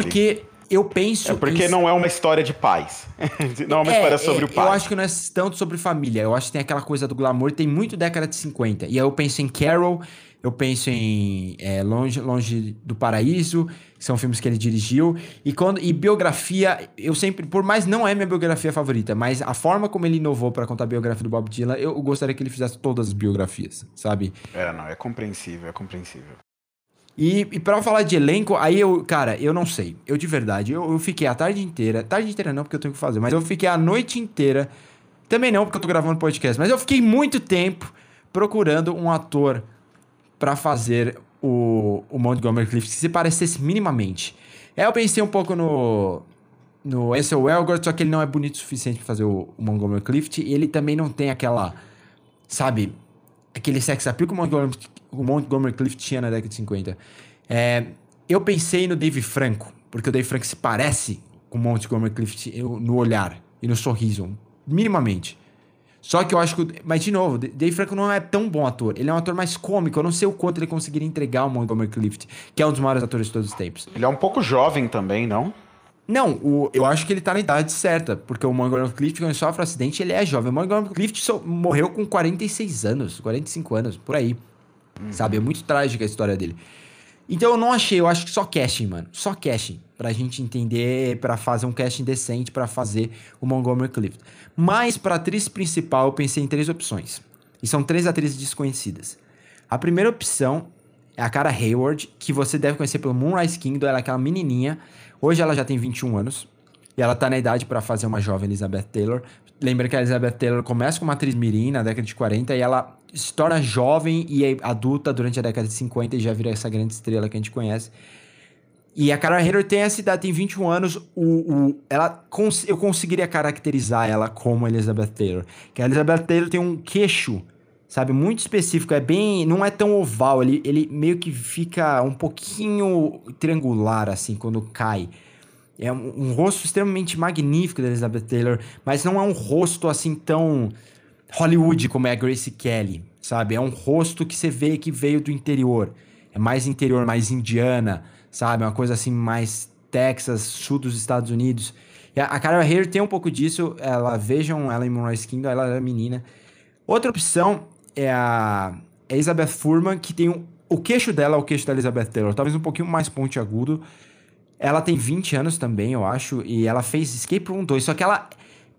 Eu penso. É porque não é uma história de paz. (laughs) não é uma é, história sobre é, o pai. Eu acho que não é tanto sobre família. Eu acho que tem aquela coisa do glamour, tem muito década de 50. E aí eu penso em Carol, eu penso em é, Longe, Longe do Paraíso, que são filmes que ele dirigiu. E, quando, e biografia, eu sempre, por mais não é minha biografia favorita, mas a forma como ele inovou para contar a biografia do Bob Dylan, eu gostaria que ele fizesse todas as biografias, sabe? É, não, é compreensível, é compreensível. E, e para falar de elenco, aí eu, cara, eu não sei. Eu de verdade, eu, eu fiquei a tarde inteira, tarde inteira não, porque eu tenho que fazer, mas eu fiquei a noite inteira, também não, porque eu tô gravando podcast, mas eu fiquei muito tempo procurando um ator para fazer o, o Montgomery Clift que se parecesse minimamente. Aí eu pensei um pouco no, no Ansel Elgort, só que ele não é bonito o suficiente para fazer o, o, Montgomery Clift. E ele também não tem aquela, sabe, aquele sex appeal que o Montgomery, Montgomery Clift tinha na década de 50. É, eu pensei no Dave Franco, porque o Dave Franco se parece com o Montgomery Clift no olhar e no sorriso, minimamente. Só que eu acho que. Mas, de novo, Dave Franco não é tão bom ator. Ele é um ator mais cômico. Eu não sei o quanto ele conseguiria entregar o Montgomery Clift, que é um dos maiores atores de todos os tempos. Ele é um pouco jovem também, não? Não, o, eu acho que ele tá na idade certa, porque o Montgomery Clift, quando sofre um acidente, ele é jovem. O Montgomery Clift morreu com 46 anos, 45 anos, por aí. Uhum. Sabe? É muito trágica a história dele. Então eu não achei, eu acho que só casting, mano. Só casting. Pra gente entender, para fazer um casting decente para fazer o Montgomery Clift. Mas pra atriz principal eu pensei em três opções. E são três atrizes desconhecidas. A primeira opção é a cara Hayward, que você deve conhecer pelo Moonrise Kingdom. Ela é aquela menininha. Hoje ela já tem 21 anos. E ela tá na idade para fazer uma jovem Elizabeth Taylor. Lembra que a Elizabeth Taylor começa como atriz mirim na década de 40 e ela se torna jovem e adulta durante a década de 50 e já vira essa grande estrela que a gente conhece. E a Carol Hayward tem essa idade, tem 21 anos. O, o, ela eu conseguiria caracterizar ela como Elizabeth Taylor. Que a Elizabeth Taylor tem um queixo, sabe, muito específico. É bem. Não é tão oval. Ele, ele meio que fica um pouquinho triangular, assim, quando cai. É um, um rosto extremamente magnífico da Elizabeth Taylor, mas não é um rosto assim tão Hollywood como é a Grace Kelly, sabe? É um rosto que você vê que veio do interior. É mais interior, mais indiana, sabe? Uma coisa assim mais Texas, sul dos Estados Unidos. E a, Carol Hair tem um pouco disso. Ela vejam ela em Moonrise Kingdom, ela era menina. Outra opção é a Elizabeth Furman, que tem um, o queixo dela, é o queixo da Elizabeth Taylor, talvez um pouquinho mais pontiagudo. Ela tem 20 anos também, eu acho, e ela fez Escape Room 2, só que ela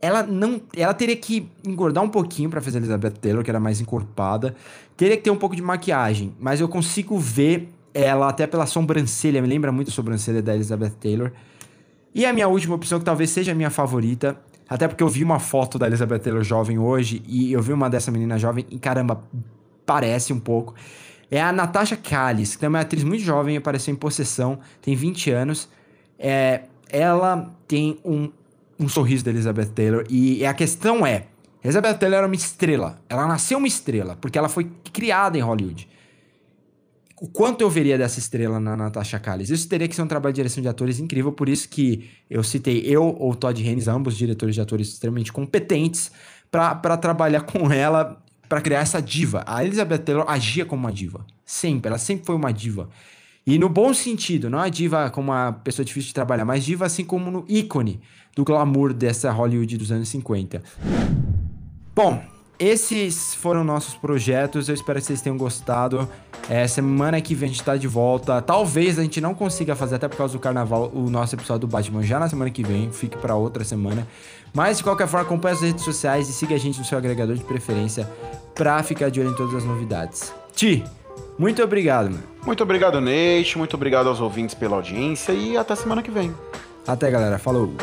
ela não. Ela teria que engordar um pouquinho para fazer a Elizabeth Taylor, que era mais encorpada. Teria que ter um pouco de maquiagem, mas eu consigo ver ela até pela sobrancelha, me lembra muito a sobrancelha da Elizabeth Taylor. E a minha última opção, que talvez seja a minha favorita, até porque eu vi uma foto da Elizabeth Taylor jovem hoje, e eu vi uma dessa menina jovem, e caramba, parece um pouco. É a Natasha Callis, que é uma atriz muito jovem, apareceu em Possessão, tem 20 anos. É, ela tem um um sorriso da Elizabeth Taylor. E a questão é: Elizabeth Taylor era uma estrela. Ela nasceu uma estrela, porque ela foi criada em Hollywood. O quanto eu veria dessa estrela na Natasha Callis? Isso teria que ser um trabalho de direção de atores incrível, por isso que eu citei eu ou Todd Haynes, ambos diretores de atores extremamente competentes, para trabalhar com ela, para criar essa diva. A Elizabeth Taylor agia como uma diva. Sempre, ela sempre foi uma diva. E no bom sentido, não a diva como uma pessoa difícil de trabalhar, mas diva assim como no ícone do glamour dessa Hollywood dos anos 50. Bom, esses foram nossos projetos. Eu espero que vocês tenham gostado. É, semana que vem a gente tá de volta. Talvez a gente não consiga fazer, até por causa do carnaval, o nosso episódio do Batman já na semana que vem. Fique para outra semana. Mas de qualquer forma, acompanhe as redes sociais e siga a gente no seu agregador de preferência pra ficar de olho em todas as novidades. Ti, muito obrigado, mano. Muito obrigado, Nate. Muito obrigado aos ouvintes pela audiência e até semana que vem. Até, galera. Falou.